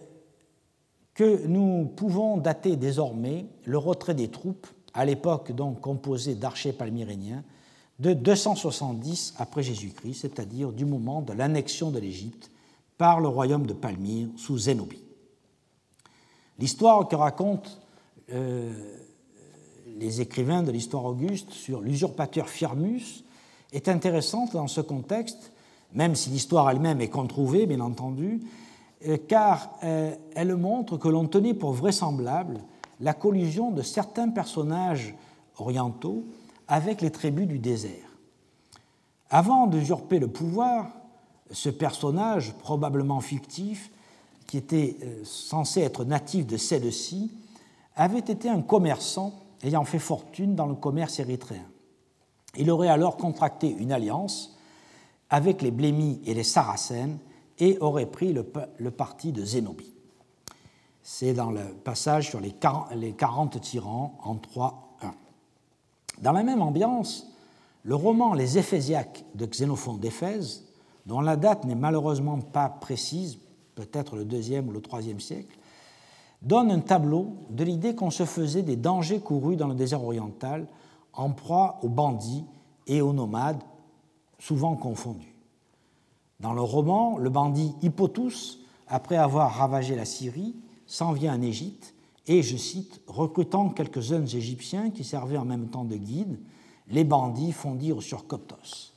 que nous pouvons dater désormais le retrait des troupes, à l'époque donc composée d'archers palmyréniens, de 270 après Jésus-Christ, c'est-à-dire du moment de l'annexion de l'Égypte par le royaume de Palmyre sous Zénobie. L'histoire que racontent euh, les écrivains de l'histoire auguste sur l'usurpateur Firmus est intéressante dans ce contexte, même si l'histoire elle-même est controuvée, bien entendu, euh, car euh, elle montre que l'on tenait pour vraisemblable la collusion de certains personnages orientaux avec les tribus du désert. Avant d'usurper le pouvoir, ce personnage, probablement fictif, qui était euh, censé être natif de celle-ci, avait été un commerçant ayant fait fortune dans le commerce érythréen. Il aurait alors contracté une alliance avec les Blémis et les Saracènes et aurait pris le, parti de Zénobie. C'est dans le passage sur les 40 tyrans en 3.1. Dans la même ambiance, le roman Les Éphésiaques de Xénophon d'Éphèse, dont la date n'est malheureusement pas précise, peut-être le deuxième ou le troisième siècle, donne un tableau de l'idée qu'on se faisait des dangers courus dans le désert oriental en proie aux bandits et aux nomades, souvent confondus. Dans le roman, le bandit Hippotus, après avoir ravagé la Syrie, s'en vient en Égypte et, je cite, recrutant quelques jeunes Égyptiens qui servaient en même temps de guides, les bandits fondirent sur Coptos.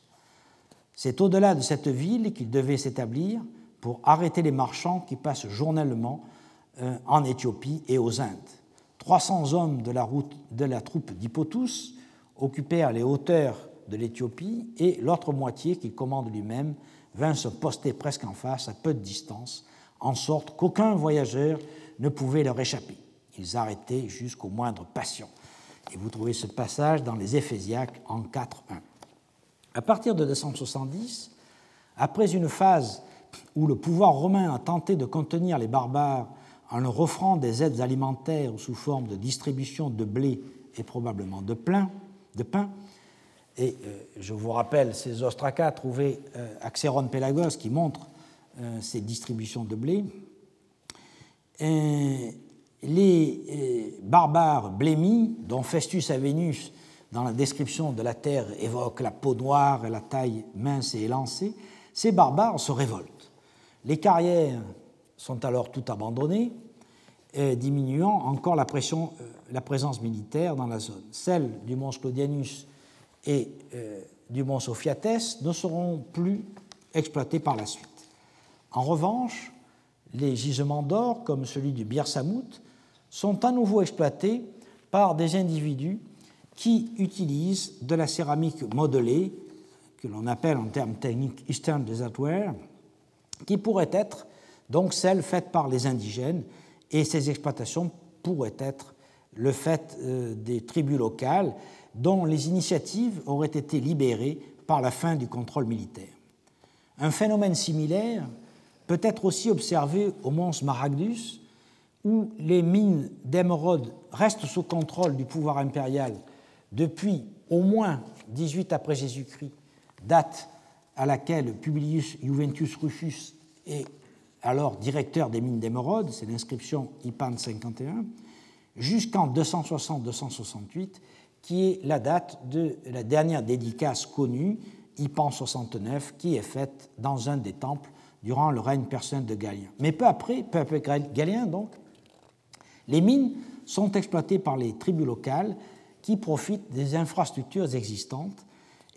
C'est au-delà de cette ville qu'il devait s'établir pour arrêter les marchands qui passent journellement euh, en Éthiopie et aux Indes. 300 hommes de la, route, de la troupe d'Hippotus occupèrent les hauteurs de l'Éthiopie et l'autre moitié, qu'il commande lui-même, vint se poster presque en face, à peu de distance, en sorte qu'aucun voyageur ne pouvait leur échapper. Ils arrêtaient jusqu'aux moindres passions. Et vous trouvez ce passage dans les Éphésiaques en 4.1. À partir de 270, après une phase où le pouvoir romain a tenté de contenir les barbares en leur offrant des aides alimentaires sous forme de distribution de blé et probablement de, pain. De pain. Et euh, je vous rappelle ces ostracas trouvés euh, à Xéron Pélagos qui montrent euh, ces distributions de blé. Les barbares blémis, dont Festus Avenus, dans la description de la terre, évoque la peau noire et la taille mince et élancée, ces barbares se révoltent. Les carrières sont alors toutes abandonnées, diminuant encore la, pression, euh, la présence militaire dans la zone. Celles du mont Claudianus et euh, du mont Sophiates ne seront plus exploitées par la suite. En revanche, les gisements d'or, comme celui du Bir Samut, sont à nouveau exploités par des individus qui utilisent de la céramique modelée, que l'on appelle en termes techniques Eastern Desertware, qui pourrait être donc celle faite par les indigènes, et ces exploitations pourraient être le fait euh, des tribus locales dont les initiatives auraient été libérées par la fin du contrôle militaire. Un phénomène similaire peut être aussi observé au mont Smaragdus, où les mines d'émeraude restent sous contrôle du pouvoir impérial depuis au moins 18 après Jésus-Christ, date à laquelle Publius Juventus Rufus est alors directeur des mines d'émeraude, c'est l'inscription IPAN 51, jusqu'en 260-268, qui est la date de la dernière dédicace connue, IPAN 69, qui est faite dans un des temples durant le règne persien de Galien. Mais peu après, peu après Galien donc, les mines sont exploitées par les tribus locales qui profitent des infrastructures existantes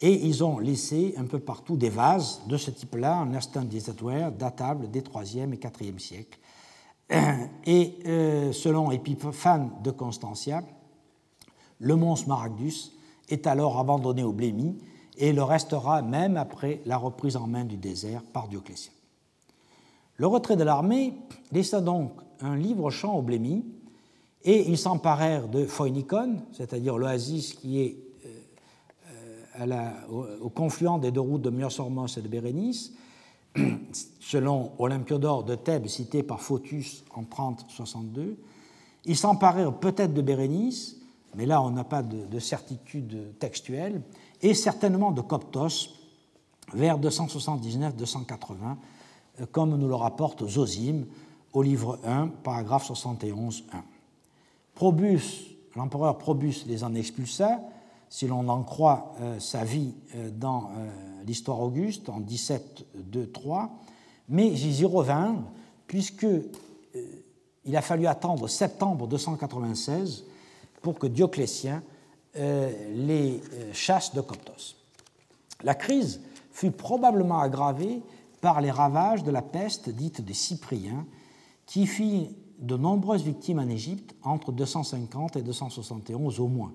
et ils ont laissé un peu partout des vases de ce type-là en Aston-Desatware, datables des 3e et 4e siècles. Et euh, selon Épiphane de Constantia, le mont Smaragdus est alors abandonné aux Blémies et le restera même après la reprise en main du désert par Dioclétien. Le retrait de l'armée laissa donc un libre champ aux Blémies et ils s'emparèrent de Phoinikon, c'est-à-dire l'oasis qui est au, confluent des deux routes de Myosormos et de Bérénice, selon Olympiodore de Thèbes cité par Photus en 30-62. Ils s'emparèrent peut-être de Bérénice, mais là on n'a pas de, certitude textuelle, et certainement de Coptos vers 279-280, comme nous le rapporte Zosime au livre 1, paragraphe 71.1. Probus, l'empereur Probus les en expulsa, si l'on en croit euh, sa vie euh, dans euh, l'histoire auguste en 17-2-3, mais ils y revinrent puisqu'il a fallu attendre septembre 296 pour que Dioclétien les chasse de Coptos. La crise fut probablement aggravée par les ravages de la peste dite des Cypriens, qui fit de nombreuses victimes en Égypte entre 250 et 271 au moins.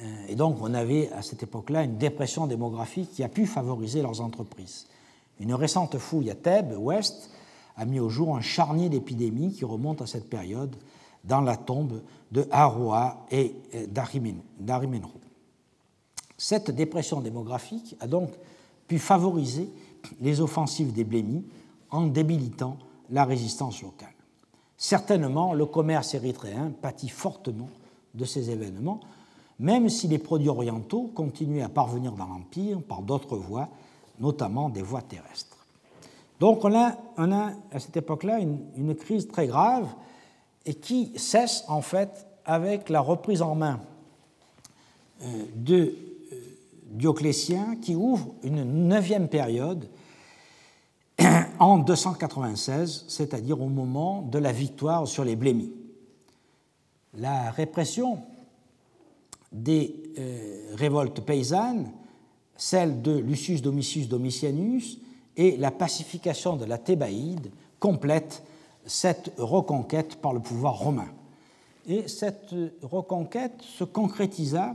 Euh, et donc on avait à cette époque-là une dépression démographique qui a pu favoriser leurs entreprises. Une récente fouille à Thèbes, ouest, a mis au jour un charnier d'épidémies qui remonte à cette période dans la tombe de Haroua et euh, d'Arimenrou. Cette dépression démographique a donc pu favoriser les offensives des blémis en débilitant la résistance locale. Certainement, le commerce érythréen pâtit fortement de ces événements, même si les produits orientaux continuaient à parvenir dans l'Empire par d'autres voies, notamment des voies terrestres. Donc on a, à cette époque-là une, crise très grave et qui cesse en fait avec la reprise en main euh, de euh, Dioclétien qui ouvre une neuvième période en 296, c'est-à-dire au moment de la victoire sur les Blémis. La répression des euh, révoltes paysannes, celle de Lucius Domitius Domitianus et la pacification de la Thébaïde complètent cette reconquête par le pouvoir romain. Et cette reconquête se concrétisa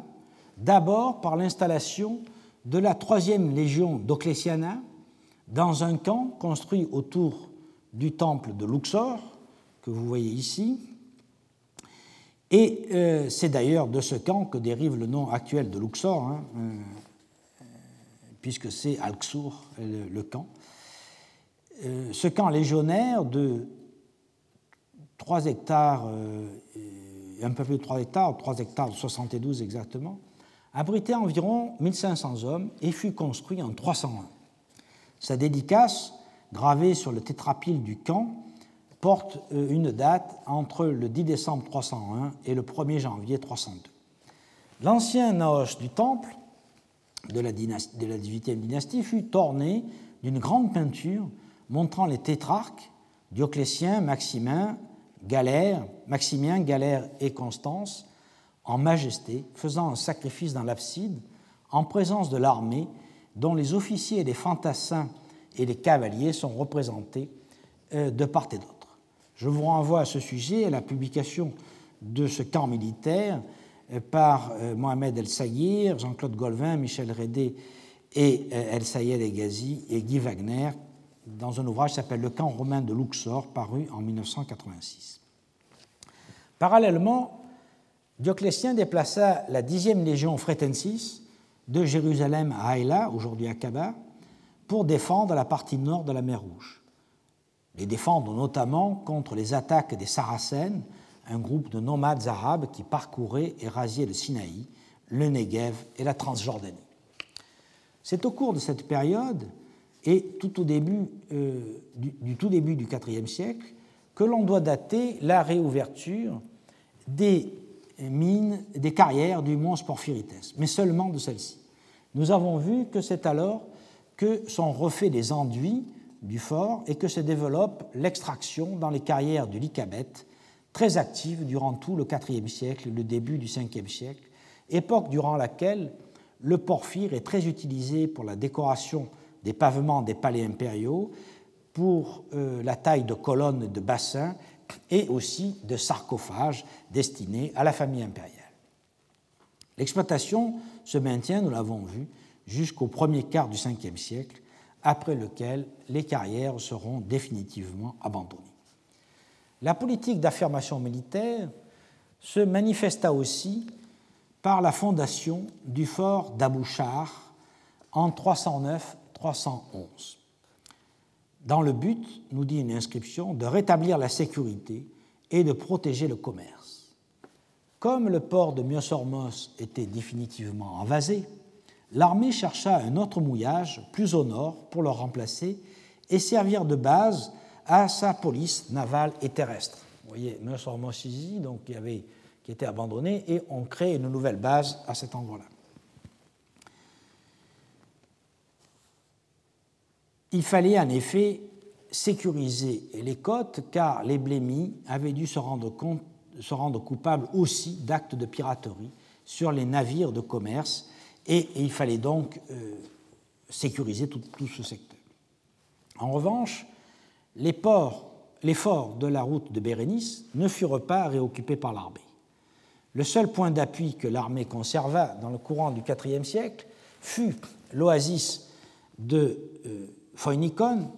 d'abord par l'installation de la troisième légion d'Oclétiana, dans un camp construit autour du temple de Luxor, que vous voyez ici. Et euh, c'est d'ailleurs de ce camp que dérive le nom actuel de Luxor, hein, euh, puisque c'est Alxur, le, camp. Euh, ce camp légionnaire de 3 hectares, un peu plus de 3 hectares, 3 hectares 72 exactement, abritait environ 1500 hommes et fut construit en 301. Sa dédicace, gravée sur le tétrapile du camp, porte euh, une date entre le 10 décembre 301 et le 1er janvier 302. L'ancien naos du temple de la, dynastie, de la 18e dynastie fut orné d'une grande peinture montrant les tétrarques Dioclétien, Maximin, Galère, Maximien, Galère et Constance en majesté, faisant un sacrifice dans l'abside en présence de l'armée dont les officiers, les fantassins et les cavaliers sont représentés euh, de part et d'autre. Je vous renvoie à ce sujet à la publication de ce camp militaire euh, par euh, Mohamed El Saïr, Jean-Claude Golvin, Michel Rédé et El Sayed Egazi et Guy Wagner dans un ouvrage qui s'appelle Le camp romain de Luxor, paru en 1986. Parallèlement, Dioclétien déplaça la 10e légion Fretensis de Jérusalem à Haïla, aujourd'hui à Kaba, pour défendre la partie nord de la mer Rouge. Les défendre notamment contre les attaques des Saracènes, un groupe de nomades arabes qui parcouraient et rasiaient le Sinaï, le Negev et la Transjordanie. C'est au cours de cette période et tout au début, euh, du, tout début du IVe siècle que l'on doit dater la réouverture des mines, des carrières du mont Porphyrites, mais seulement de celle-ci. Nous avons vu que c'est alors que sont refaits les enduits du fort et que se développe l'extraction dans les carrières du Lycabet, très active durant tout le IVe siècle le début du Ve siècle, époque durant laquelle le porphyre est très utilisé pour la décoration des pavements des palais impériaux, pour euh, la taille de colonnes et de bassins et aussi de sarcophages destinés à la famille impériale. L'exploitation se maintient, nous l'avons vu, jusqu'au premier quart du Ve siècle, après lequel les carrières seront définitivement abandonnées. La politique d'affirmation militaire se manifesta aussi par la fondation du fort d'Abouchar en 309-311 dans le but, nous dit une inscription, de rétablir la sécurité et de protéger le commerce. Comme le port de Myosormos était définitivement envasé, l'armée chercha un autre mouillage plus au nord pour le remplacer et servir de base à sa police navale et terrestre. Vous voyez, Meuse-Hormosisie, donc qui qui était abandonné, et on crée une nouvelle base à cet endroit-là. Il fallait en effet sécuriser les côtes car les blémis avaient dû se rendre, coupables aussi d'actes de piraterie sur les navires de commerce et, il fallait donc euh, sécuriser tout, ce secteur. En revanche, les ports, les forts de la route de Bérénice ne furent pas réoccupés par l'armée. Le seul point d'appui que l'armée conserva dans le courant du IVe siècle fut l'oasis de euh, Phoinikon,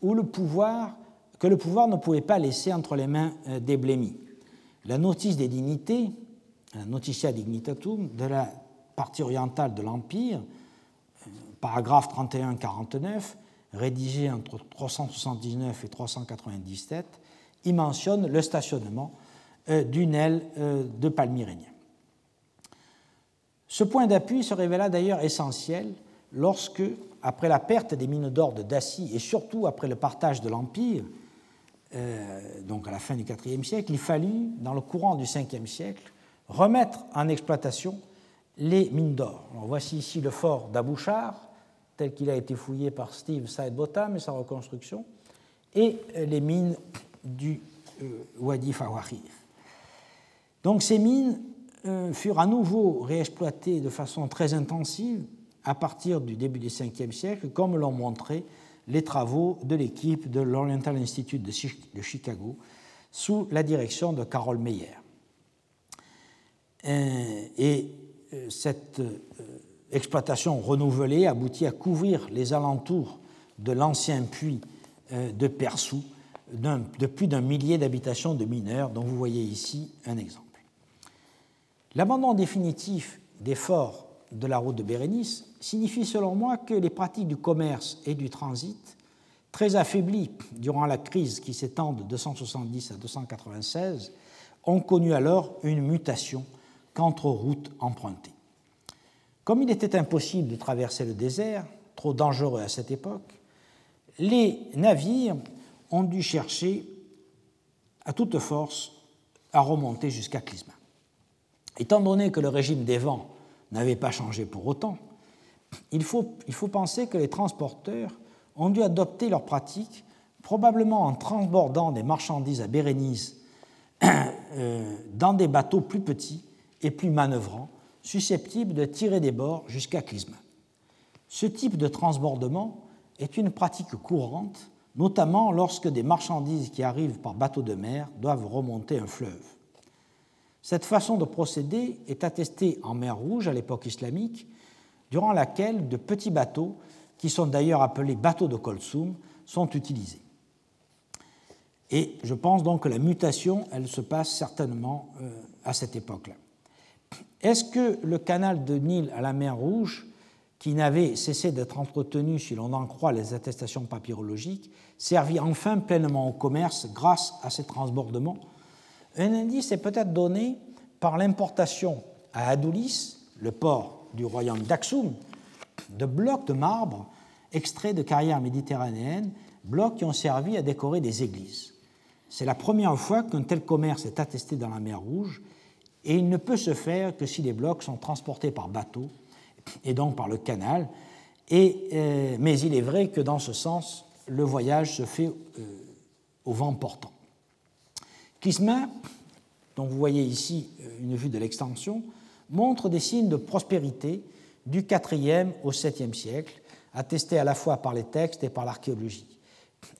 où le pouvoir, que le pouvoir ne pouvait pas laisser entre les mains euh, des blémis. La notice des dignités, la noticia dignitatum de la partie orientale de l'Empire, euh, paragraphe 31-49, rédigé entre 379 et 397, y mentionne le stationnement euh, d'une aile de palmyrénien. Ce point d'appui se révéla d'ailleurs essentiel lorsque, après la perte des mines d'or de Dacie et surtout après le partage de l'Empire, euh, donc à la fin du IVe siècle, il fallut, dans le courant du Ve siècle, remettre en exploitation les mines d'or. Voici ici le fort d'Abouchar, tel qu'il a été fouillé par Steve Sidebottom et sa reconstruction, et les mines du euh, Wadi Fawahir. Donc ces mines euh, furent à nouveau réexploitées de façon très intensive à partir du début du Ve siècle, comme l'ont montré les travaux de l'équipe de l'Oriental Institute de Chicago sous la direction de Carol Meyer. Euh, et euh, cette euh, exploitation renouvelée aboutit à couvrir les alentours de l'ancien puits de Persou de plus d'un millier d'habitations de mineurs, dont vous voyez ici un exemple. L'abandon définitif des forts de la route de Bérénice signifie selon moi que les pratiques du commerce et du transit, très affaiblies durant la crise qui s'étend de 270 à 296, ont connu alors une mutation quant routes empruntées. Comme il était impossible de traverser le désert, trop dangereux à cette époque, les navires ont dû chercher à toute force à remonter jusqu'à Clisma. Étant donné que le régime des vents n'avait pas changé pour autant, il faut, il faut penser que les transporteurs ont dû adopter leurs pratiques, probablement en transbordant des marchandises à Bérénice euh, dans des bateaux plus petits et plus manœuvrants, susceptibles de tirer des bords jusqu'à Clisma. Ce type de transbordement est une pratique courante, notamment lorsque des marchandises qui arrivent par bateau de mer doivent remonter un fleuve. Cette façon de procéder est attestée en mer Rouge à l'époque islamique, durant laquelle de petits bateaux, qui sont d'ailleurs appelés bateaux de Kolsum, sont utilisés. Et je pense donc que la mutation, elle se passe certainement euh, à cette époque-là. Est-ce que le canal de Nil à la mer Rouge, qui n'avait cessé d'être entretenu, si l'on en croit les attestations papyrologiques, servit enfin pleinement au commerce grâce à ces transbordements? Un indice est peut-être donné par l'importation à Adoulis, le port du royaume d'Aksum, de blocs de marbre extraits de carrières méditerranéennes, blocs qui ont servi à décorer des églises. C'est la première fois qu'un tel commerce est attesté dans la mer Rouge, et il ne peut se faire que si les blocs sont transportés par bateau, et donc par le canal, et, euh, mais il est vrai que dans ce sens, le voyage se fait euh, au vent portant. Kisma, dont vous voyez ici euh, une vue de l'extension, montre des signes de prospérité du IVe au VIIe siècle, attestés à la fois par les textes et par l'archéologie.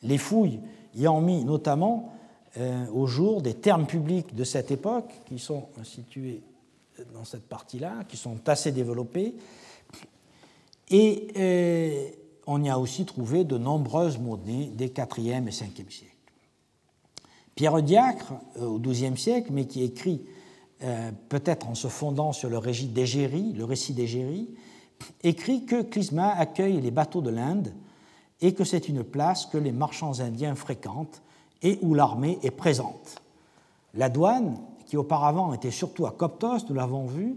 Les fouilles y ont mis notamment euh, au jour des termes publics de cette époque, qui sont situés dans cette partie-là, qui sont assez développés, et euh, on y a aussi trouvé de nombreuses monnaies des IVe et Ve siècles. Pierre Diacre, euh, au XIIe siècle, mais qui écrit peut-être en se fondant sur le, le récit d'Égérie, écrit que Clisma accueille les bateaux de l'Inde et que c'est une place que les marchands indiens fréquentent et où l'armée est présente. La douane, qui auparavant était surtout à Coptos, nous l'avons vu,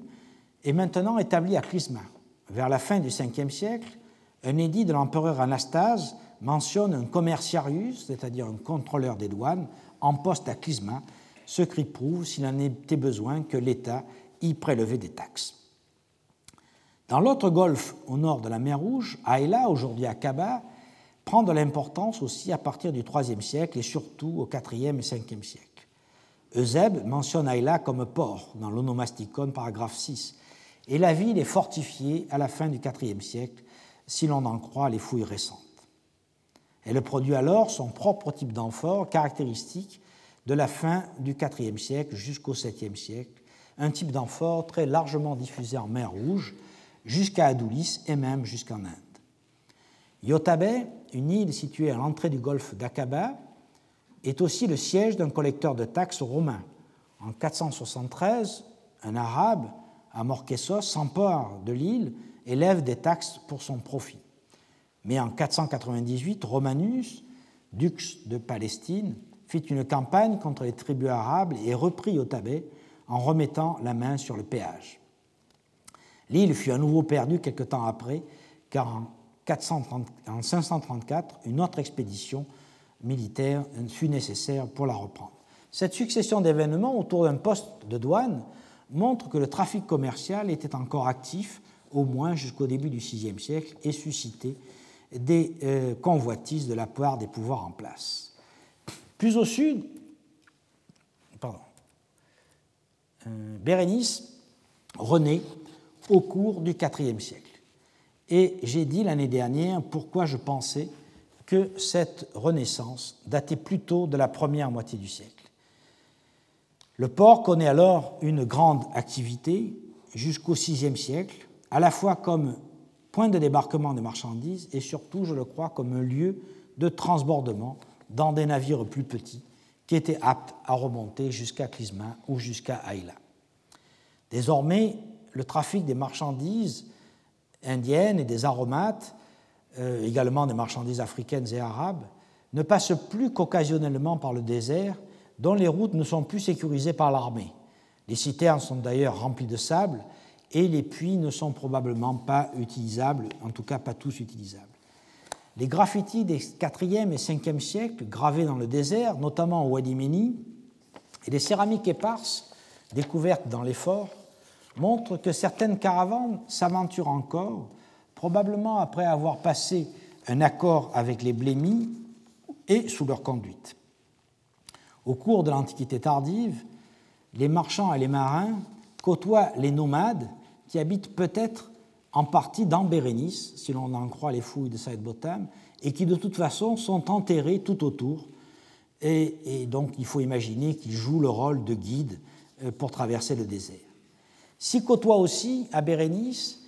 est maintenant établie à Clisma. Vers la fin du Ve siècle, un édit de l'empereur Anastase mentionne un commerciarius, c'est-à-dire un contrôleur des douanes, en poste à Clisma, ce qui prouve, s'il en était besoin, que l'État y prélevait des taxes. Dans l'autre golfe au nord de la mer Rouge, Aïla, aujourd'hui Akaba, prend de l'importance aussi à partir du IIIe siècle et surtout au IVe et Ve siècle. Eusèbe mentionne Aïla comme port dans l'onomasticon paragraphe 6, et la ville est fortifiée à la fin du IVe siècle, si l'on en croit les fouilles récentes. Elle produit alors son propre type d'amphore caractéristique de la fin du IVe siècle jusqu'au VIIe siècle, un type d'amphore très largement diffusé en mer Rouge, jusqu'à Adulis et même jusqu'en Inde. Yotabe, une île située à l'entrée du golfe d'Aqaba, est aussi le siège d'un collecteur de taxes romain. En 473, un arabe, Amorquesos, s'empare de l'île et lève des taxes pour son profit. Mais en 498, Romanus, dux de Palestine, fit une campagne contre les tribus arabes et reprit Yotabe en remettant la main sur le péage. L'île fut à nouveau perdue quelque temps après, car en, 534, une autre expédition militaire fut nécessaire pour la reprendre. Cette succession d'événements autour d'un poste de douane montre que le trafic commercial était encore actif, au moins jusqu'au début du VIe siècle, et suscitait des euh, convoitises de la part des pouvoirs en place. Plus au sud, pardon, euh, Bérénice renaît au cours du IVe siècle. Et j'ai dit l'année dernière pourquoi je pensais que cette renaissance datait plutôt de la première moitié du siècle. Le port connaît alors une grande activité jusqu'au VIe siècle, à la fois comme point de débarquement de marchandises et surtout, je le crois, comme un lieu de transbordement dans des navires plus petits qui étaient aptes à remonter jusqu'à Clisma ou jusqu'à Aïla. Désormais, le trafic des marchandises indiennes et des aromates, euh, également des marchandises africaines et arabes, ne passe plus qu'occasionnellement par le désert, dont les routes ne sont plus sécurisées par l'armée. Les citernes sont d'ailleurs remplies de sable et les puits ne sont probablement pas utilisables, en tout cas pas tous utilisables. Les graffitis des 4e et 5e siècles, gravés dans le désert, notamment au Wadi Meni, et les céramiques éparses découvertes dans les forts, montre que certaines caravanes s'aventurent encore, probablement après avoir passé un accord avec les blémis et sous leur conduite. Au cours de l'Antiquité tardive, les marchands et les marins côtoient les nomades qui habitent peut-être en partie dans Bérénice, si l'on en croit les fouilles de Saïd Botam, et qui de toute façon sont enterrés tout autour. Et, donc il faut imaginer qu'ils jouent le rôle de guide euh, pour traverser le désert. S'y côtoient aussi à Bérénice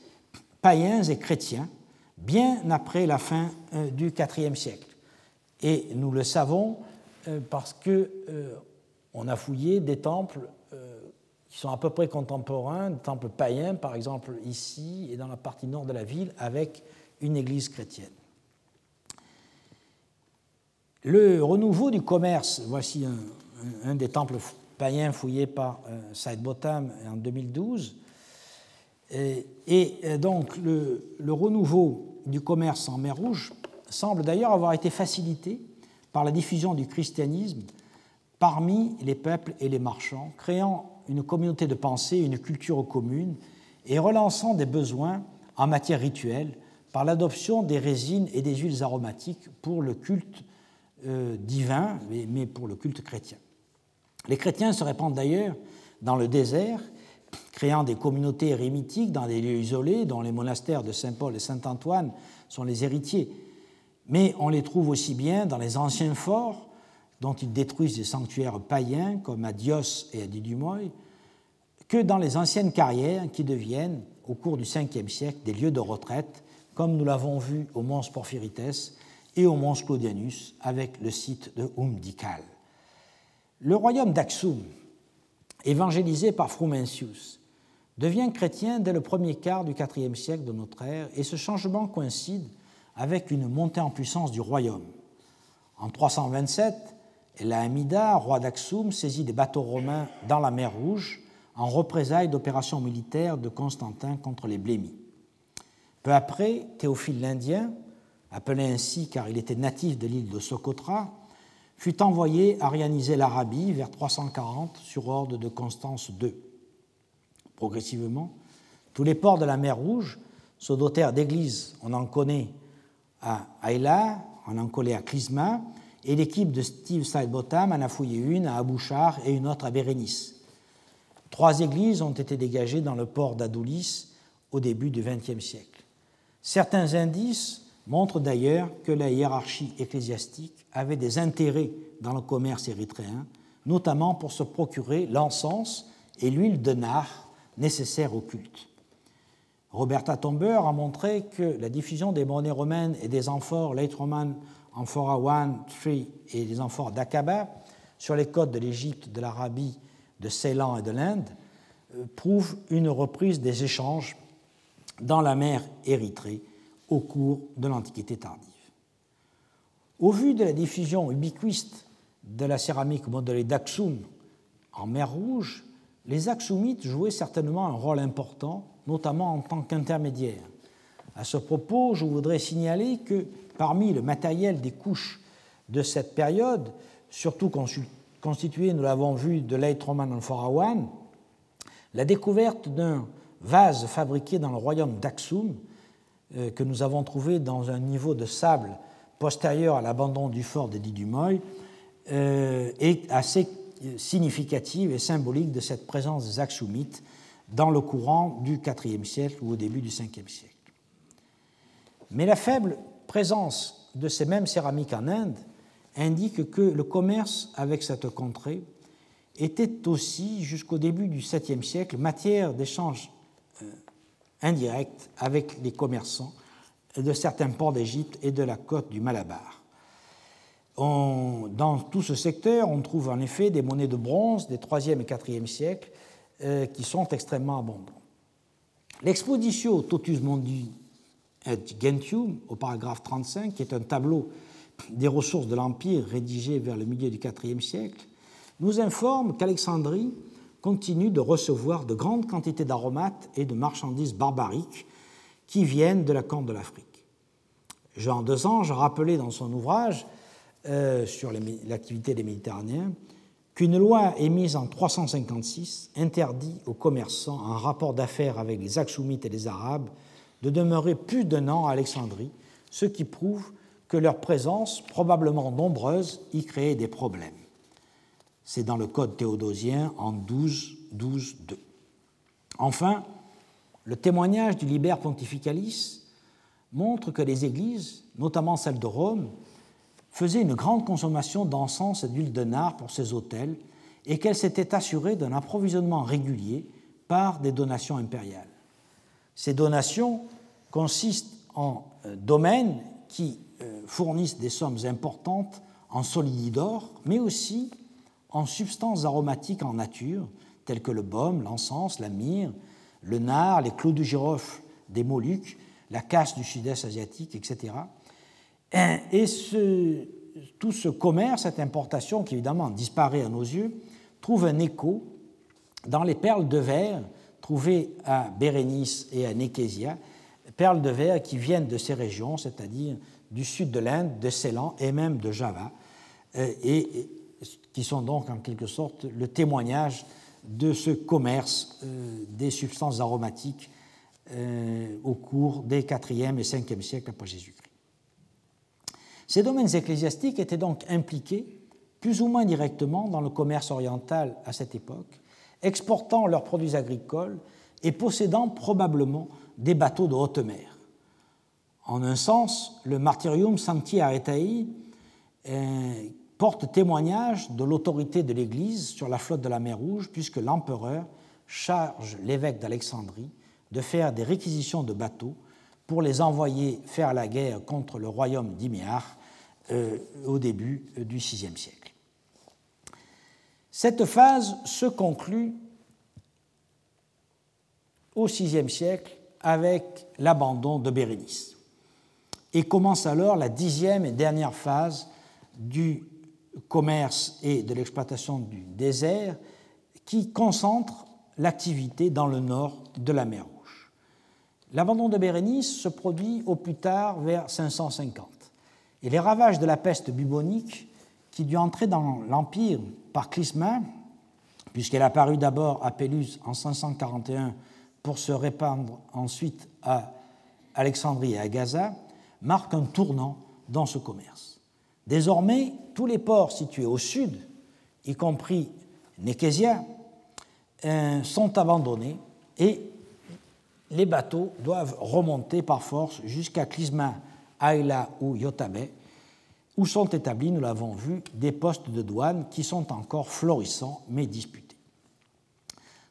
païens et chrétiens, bien après la fin euh, du IVe siècle. Et nous le savons euh, parce que euh, on a fouillé des temples qui sont à peu près contemporains, des temples païens, par exemple ici et dans la partie nord de la ville, avec une église chrétienne. Le renouveau du commerce, voici un, des temples païen fouillé par euh, Saïd Botham en 2012. Et, euh, donc le, renouveau du commerce en mer Rouge semble d'ailleurs avoir été facilité par la diffusion du christianisme parmi les peuples et les marchands, créant une communauté de pensée, une culture commune et relançant des besoins en matière rituelle par l'adoption des résines et des huiles aromatiques pour le culte euh, divin, mais pour le culte chrétien. Les chrétiens se répandent d'ailleurs dans le désert, créant des communautés érémitiques dans des lieux isolés, dont les monastères de Saint-Paul et Saint-Antoine sont les héritiers. Mais on les trouve aussi bien dans les anciens forts, dont ils détruisent des sanctuaires païens, comme à Dios et à Didumoy, que dans les anciennes carrières qui deviennent, au cours du Ve siècle, des lieux de retraite, comme nous l'avons vu au Mons Porphyrites et au Mons Claudianus avec le site de Umdikal. Le royaume d'Axum, évangélisé par Frumensius, devient chrétien dès le premier quart du IVe siècle de notre ère et ce changement coïncide avec une montée en puissance du royaume. En 327, Hamida, roi d'Axum, saisit des bateaux romains dans la mer Rouge en représailles d'opérations militaires de Constantin contre les Blémis. Peu après, Théophile l'Indien, appelé ainsi car il était natif de l'île de Socotra, fut envoyé arianiser l'Arabie vers 340 sur ordre de Constance II. Progressivement, tous les ports de la mer Rouge se dotèrent d'églises. On en connaît à Ayla, on en connaît à Clisma, et l'équipe de Steve Sidebottom en a fouillé une à Abouchar et une autre à Bérénice. Trois églises ont été dégagées dans le port d'Adoulis au début du XXe siècle. Certains indices montrent d'ailleurs que la hiérarchie ecclésiastique avait des intérêts dans le commerce érythréen, notamment pour se procurer l'encens et l'huile de nard nécessaires au culte. Roberta Tomber a montré que la diffusion des monnaies romaines et des amphores late roman amphora 1, 3 et des amphores d'Aqaba sur les côtes de l'Égypte, de l'Arabie, de Ceylan et de l'Inde euh, prouve une reprise des échanges dans la mer Érythrée au cours de l'Antiquité tardive. Au vu de la diffusion ubiquiste de la céramique modelée d'Aksum en mer Rouge, les Aksumites jouaient certainement un rôle important, notamment en tant qu'intermédiaires. À ce propos, je voudrais signaler que parmi le matériel des couches de cette période, surtout constitué, nous l'avons vu, de late Roman One, la découverte d'un vase fabriqué dans le royaume d'Aksum, euh, que nous avons trouvé dans un niveau de sable postérieur à l'abandon du fort de Didumoy, euh, est assez significative et symbolique de cette présence des Aksumites dans le courant du IVe siècle ou au début du Ve siècle. Mais la faible présence de ces mêmes céramiques en Inde indique que le commerce avec cette contrée était aussi, jusqu'au début du VIIe siècle, matière d'échange euh, indirect avec les commerçants de certains ports d'Égypte et de la côte du Malabar. dans tout ce secteur, on trouve en effet des monnaies de bronze des 3e et 4e siècles euh, qui sont extrêmement abondantes. L'exposition Totus Mundi Gentium, au paragraphe 35, qui est un tableau des ressources de l'Empire rédigé vers le milieu du IVe siècle, nous informe qu'Alexandrie continue de recevoir de grandes quantités d'aromates et de marchandises barbariques qui viennent de la corne de l'Afrique. Jean Desange a rappelé dans son ouvrage euh, sur l'activité des Méditerranéens qu'une loi émise en 356 interdit aux commerçants en rapport d'affaires avec les Aksumites et les Arabes de demeurer plus d'un an à Alexandrie, ce qui prouve que leur présence, probablement nombreuse, y créait des problèmes. C'est dans le Code théodosien en 12, 12, 2. Enfin, le témoignage du Liber Pontificalis montre que les églises, notamment celle de Rome, faisaient une grande consommation d'encens et d'huile de nard pour ces autels et qu'elles s'étaient assurées d'un approvisionnement régulier par des donations impériales. Ces donations consistent en euh, domaines qui euh, fournissent des sommes importantes en solide d'or, mais aussi en substances aromatiques en nature, telles que le baume, l'encens, la myrrhe, le nard, les clous de girofle des Moluques, la casse du sud-est asiatique, etc. Et tout ce commerce, cette importation, qui évidemment disparaît à nos yeux, trouve un écho dans les perles de verre trouvées à Bérénice et à Nékésia, perles de verre qui viennent de ces régions, c'est-à-dire du sud de l'Inde, de Ceylan et même de Java, euh, et qui sont donc en quelque sorte le témoignage de ce commerce euh, des substances aromatiques euh, au cours des 4e et 5e siècles après Jésus-Christ. Ces domaines ecclésiastiques étaient donc impliqués plus ou moins directement dans le commerce oriental à cette époque, exportant leurs produits agricoles et possédant probablement des bateaux de haute mer. En un sens, le martyrium Sancti Aretai euh, porte témoignage de l'autorité de l'Église sur la flotte de la mer Rouge, puisque l'empereur charge l'évêque d'Alexandrie de faire des réquisitions de bateaux pour les envoyer faire la guerre contre le royaume d'Iméar euh, au début du VIe siècle. Cette phase se conclut au VIe siècle avec l'abandon de Bérénice et commence alors la dixième et dernière phase du commerce et de l'exploitation du désert qui concentre l'activité dans le nord de la mer L'abandon de Bérénice se produit au plus tard vers 550. Et les ravages de la peste bubonique, qui dut entrer dans l'Empire par Clisma, puisqu'elle apparut d'abord à Péluse en 541 pour se répandre ensuite à Alexandrie et à Gaza, marquent un tournant dans ce commerce. Désormais, tous les ports situés au sud, y compris Nekesia, euh, sont abandonnés et les bateaux doivent remonter par force jusqu'à Clisma, Aïla ou Yotabe, où sont établis, nous l'avons vu, des postes de douane qui sont encore florissants mais disputés.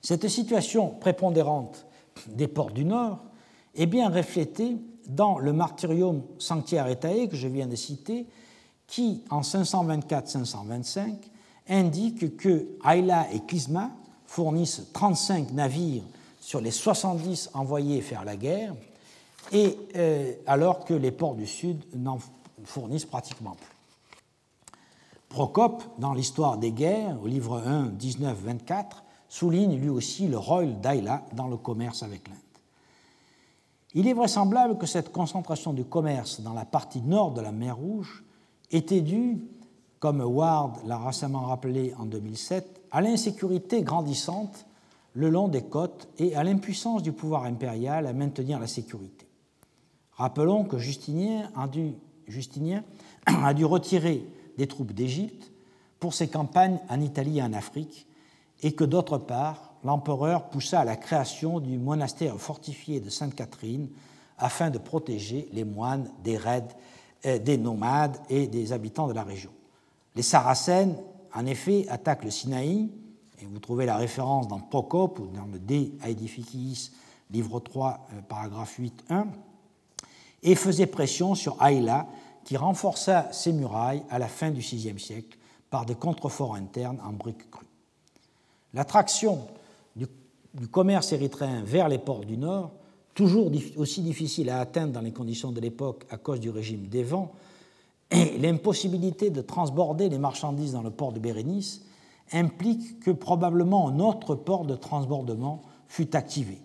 Cette situation prépondérante des ports du Nord est bien reflétée dans le Martyrium Sanctiaretae que je viens de citer, qui, en 524-525, indique que Aïla et Clisma fournissent 35 navires sur les 70 envoyés faire la guerre, et euh, alors que les ports du Sud n'en fournissent pratiquement plus. Procope, dans l'histoire des guerres, au livre 1, 19-24, souligne lui aussi le rôle d'Aïla dans le commerce avec l'Inde. Il est vraisemblable que cette concentration du commerce dans la partie nord de la mer Rouge était due, comme Ward l'a récemment rappelé en 2007, à l'insécurité grandissante le long des côtes et à l'impuissance du pouvoir impérial à maintenir la sécurité. Rappelons que Justinien a dû, Justinien a dû retirer des troupes d'Égypte pour ses campagnes en Italie et en Afrique, et que d'autre part, l'empereur poussa à la création du monastère fortifié de Sainte-Catherine afin de protéger les moines des raids euh, des nomades et des habitants de la région. Les Saracènes, en effet, attaquent le Sinaï, et vous trouvez la référence dans Procope ou dans le De Aedificiis, livre 3, euh, paragraphe 8.1, et faisaient pression sur Aïla, qui renforça ses murailles à la fin du VIe siècle par des contreforts internes en briques crues. L'attraction du, commerce érythréen vers les ports du Nord, toujours aussi difficile à atteindre dans les conditions de l'époque à cause du régime des vents, et l'impossibilité de transborder les marchandises dans le port de Bérénice implique que probablement un autre port de transbordement fut activé.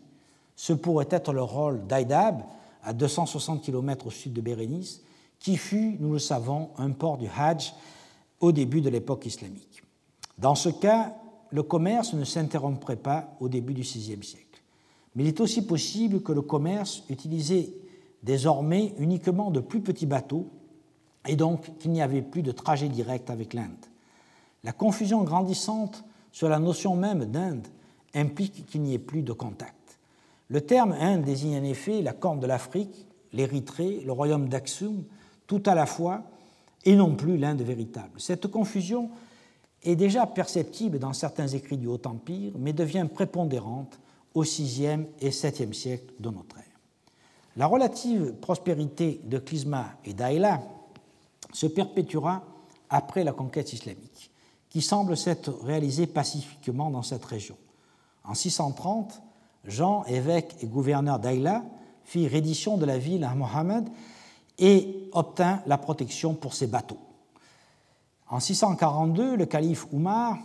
Ce pourrait être le rôle d'Aïdab, à 260 km au sud de Bérénice, qui fut, nous le savons, un port du Hajj au début de l'époque islamique. Dans ce cas, le commerce ne s'interromprait pas au début du VIe siècle. Mais il est aussi possible que le commerce utilisait désormais uniquement de plus petits bateaux et donc qu'il n'y avait plus de trajet direct avec l'Inde. La confusion grandissante sur la notion même d'Inde implique qu'il n'y ait plus de contact. Le terme Inde désigne en effet la corne de l'Afrique, l'Érythrée, le royaume d'Aksum, tout à la fois, et non plus l'Inde véritable. Cette confusion est déjà perceptible dans certains écrits du Haut Empire, mais devient prépondérante au VIe et VIIe siècle de notre ère. La relative prospérité de Clisma et d'Aïla se perpétuera après la conquête islamique, qui semble s'être réalisée pacifiquement dans cette région. En 630, Jean, évêque et gouverneur d'Aïla, fit reddition de la ville à Mohammed et obtint la protection pour ses bateaux. En 642, le calife Oumar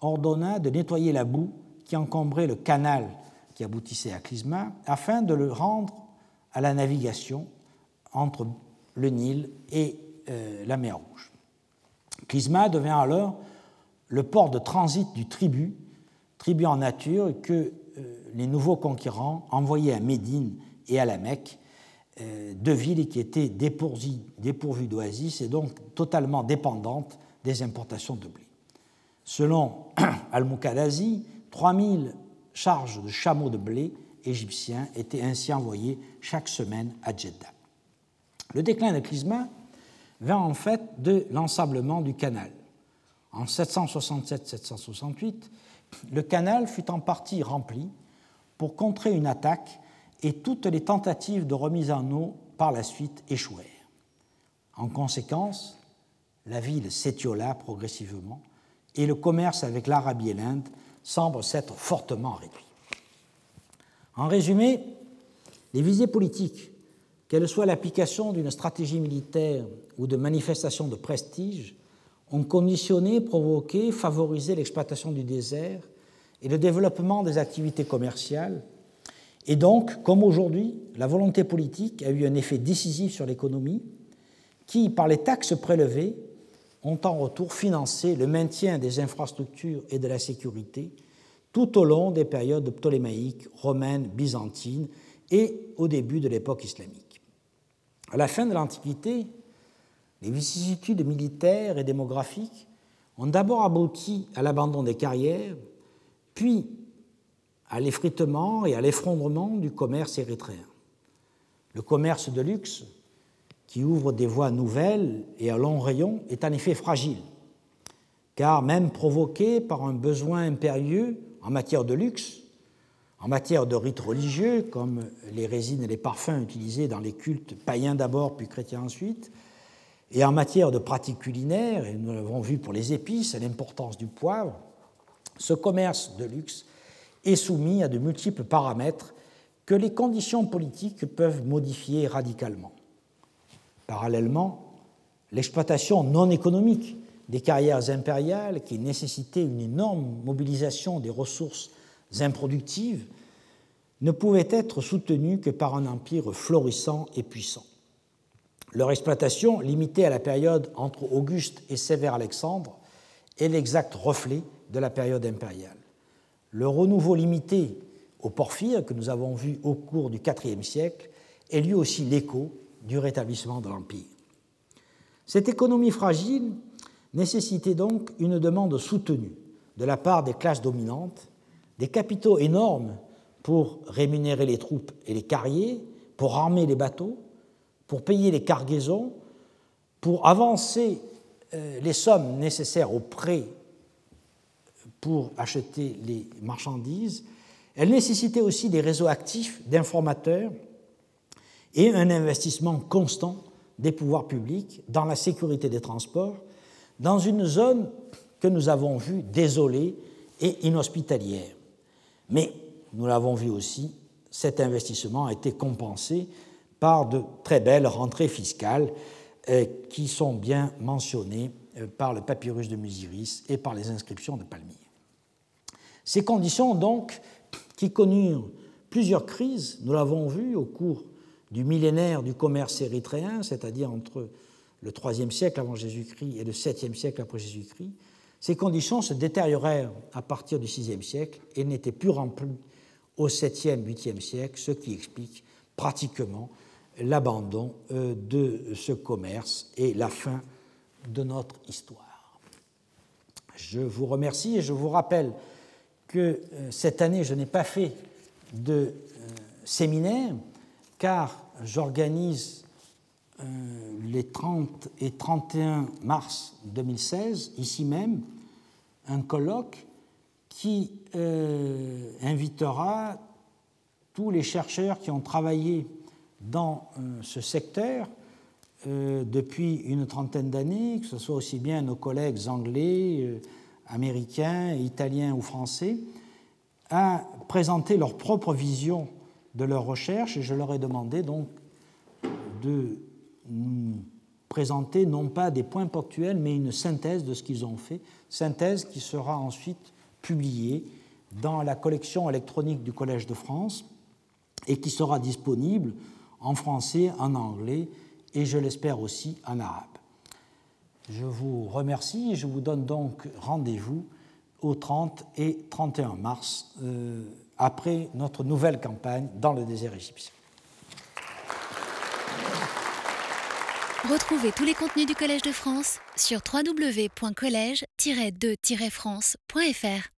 ordonna de nettoyer la boue qui encombrait le canal qui aboutissait à Clisma afin de le rendre à la navigation entre le Nil et euh, la mer Rouge. Clisma devint alors le port de transit du tribut, tribut en nature que les nouveaux conquérants envoyaient à Médine et à la Mecque, euh, deux villes qui étaient dépourvues d'oasis et donc totalement dépendantes des importations de blé. Selon Al-Muqaddazi, 3000 charges de chameaux de blé égyptiens étaient ainsi envoyées chaque semaine à Jeddah. Le déclin de Clisma vint en fait de l'ensablement du canal. En 767-768, le canal fut en partie rempli pour contrer une attaque et toutes les tentatives de remise en eau par la suite échouèrent. En conséquence, la ville s'étiola progressivement et le commerce avec l'Arabie et l'Inde semble s'être fortement réduit. En résumé, les visées politiques, qu'elles soient l'application d'une stratégie militaire ou de manifestations de prestige, ont conditionné, provoqué, favorisé l'exploitation du désert et le développement des activités commerciales Et donc, comme aujourd'hui, la volonté politique a eu un effet décisif sur l'économie, qui, par les taxes prélevées, ont en retour financé le maintien des infrastructures et de la sécurité tout au long des périodes ptolémaïques, romaines, byzantines et au début de l'époque islamique. À la fin de l'Antiquité, les vicissitudes militaires et démographiques ont d'abord abouti à l'abandon des carrières, puis à l'effritement et à l'effondrement du commerce érythréen. Le commerce de luxe, qui ouvre des voies nouvelles et à long rayon, est en effet fragile, car même provoqué par un besoin impérieux en matière de luxe, en matière de rites religieux, comme les résines et les parfums utilisés dans les cultes païens d'abord puis chrétiens ensuite, et en matière de pratiques culinaires, et nous l'avons vu pour les épices et l'importance du poivre, ce commerce de luxe est soumis à de multiples paramètres que les conditions politiques peuvent modifier radicalement. Parallèlement, l'exploitation non économique des carrières impériales, qui nécessitaient une énorme mobilisation des ressources improductives, ne pouvait être soutenue que par un empire florissant et puissant. Leur exploitation, limitée à la période entre Auguste et Sévère Alexandre, est l'exact reflet de la période impériale. Le renouveau limité au porphyre que nous avons vu au cours du IVe siècle est lui aussi l'écho du rétablissement de l'Empire. Cette économie fragile nécessitait donc une demande soutenue de la part des classes dominantes, des capitaux énormes pour rémunérer les troupes et les carriers, pour armer les bateaux, pour payer les cargaisons, pour avancer euh, les sommes nécessaires aux prêts pour acheter les marchandises. Elle nécessitait aussi des réseaux actifs d'informateurs et un investissement constant des pouvoirs publics dans la sécurité des transports, dans une zone que nous avons vue désolée et inhospitalière. Mais nous l'avons vu aussi, cet investissement a été compensé par de très belles rentrées fiscales euh, qui sont bien mentionnées euh, par le papyrus de Musiris et par les inscriptions de Palmyre. Ces conditions, donc, qui connurent plusieurs crises, nous l'avons vu au cours du millénaire du commerce érythréen, c'est-à-dire entre le IIIe siècle avant Jésus-Christ et le 7e siècle après Jésus-Christ, ces conditions se détériorèrent à partir du VIe siècle et n'étaient plus remplies au 7e, 8e siècle, ce qui explique pratiquement l'abandon euh, de ce commerce et la fin de notre histoire. Je vous remercie et je vous rappelle que euh, cette année, je n'ai pas fait de euh, séminaire car j'organise les 30 et 31 mars 2016, ici même, un colloque qui invitera tous les chercheurs qui ont travaillé dans euh, ce secteur euh, depuis une trentaine d'années, que ce soit aussi bien nos collègues anglais, euh, américains, italiens ou français, à présenter leur propre vision de leur recherche et je leur ai demandé donc de nous présenter non pas des points ponctuels mais une synthèse de ce qu'ils ont fait, synthèse qui sera ensuite publiée dans la collection électronique du Collège de France et qui sera disponible en français, en anglais et je l'espère aussi en arabe. Je vous remercie et je vous donne donc rendez-vous au 30 et 31 mars euh, après notre nouvelle campagne dans le désert égyptien. Retrouvez tous les contenus du Collège de France sur www.colège-2-france.fr.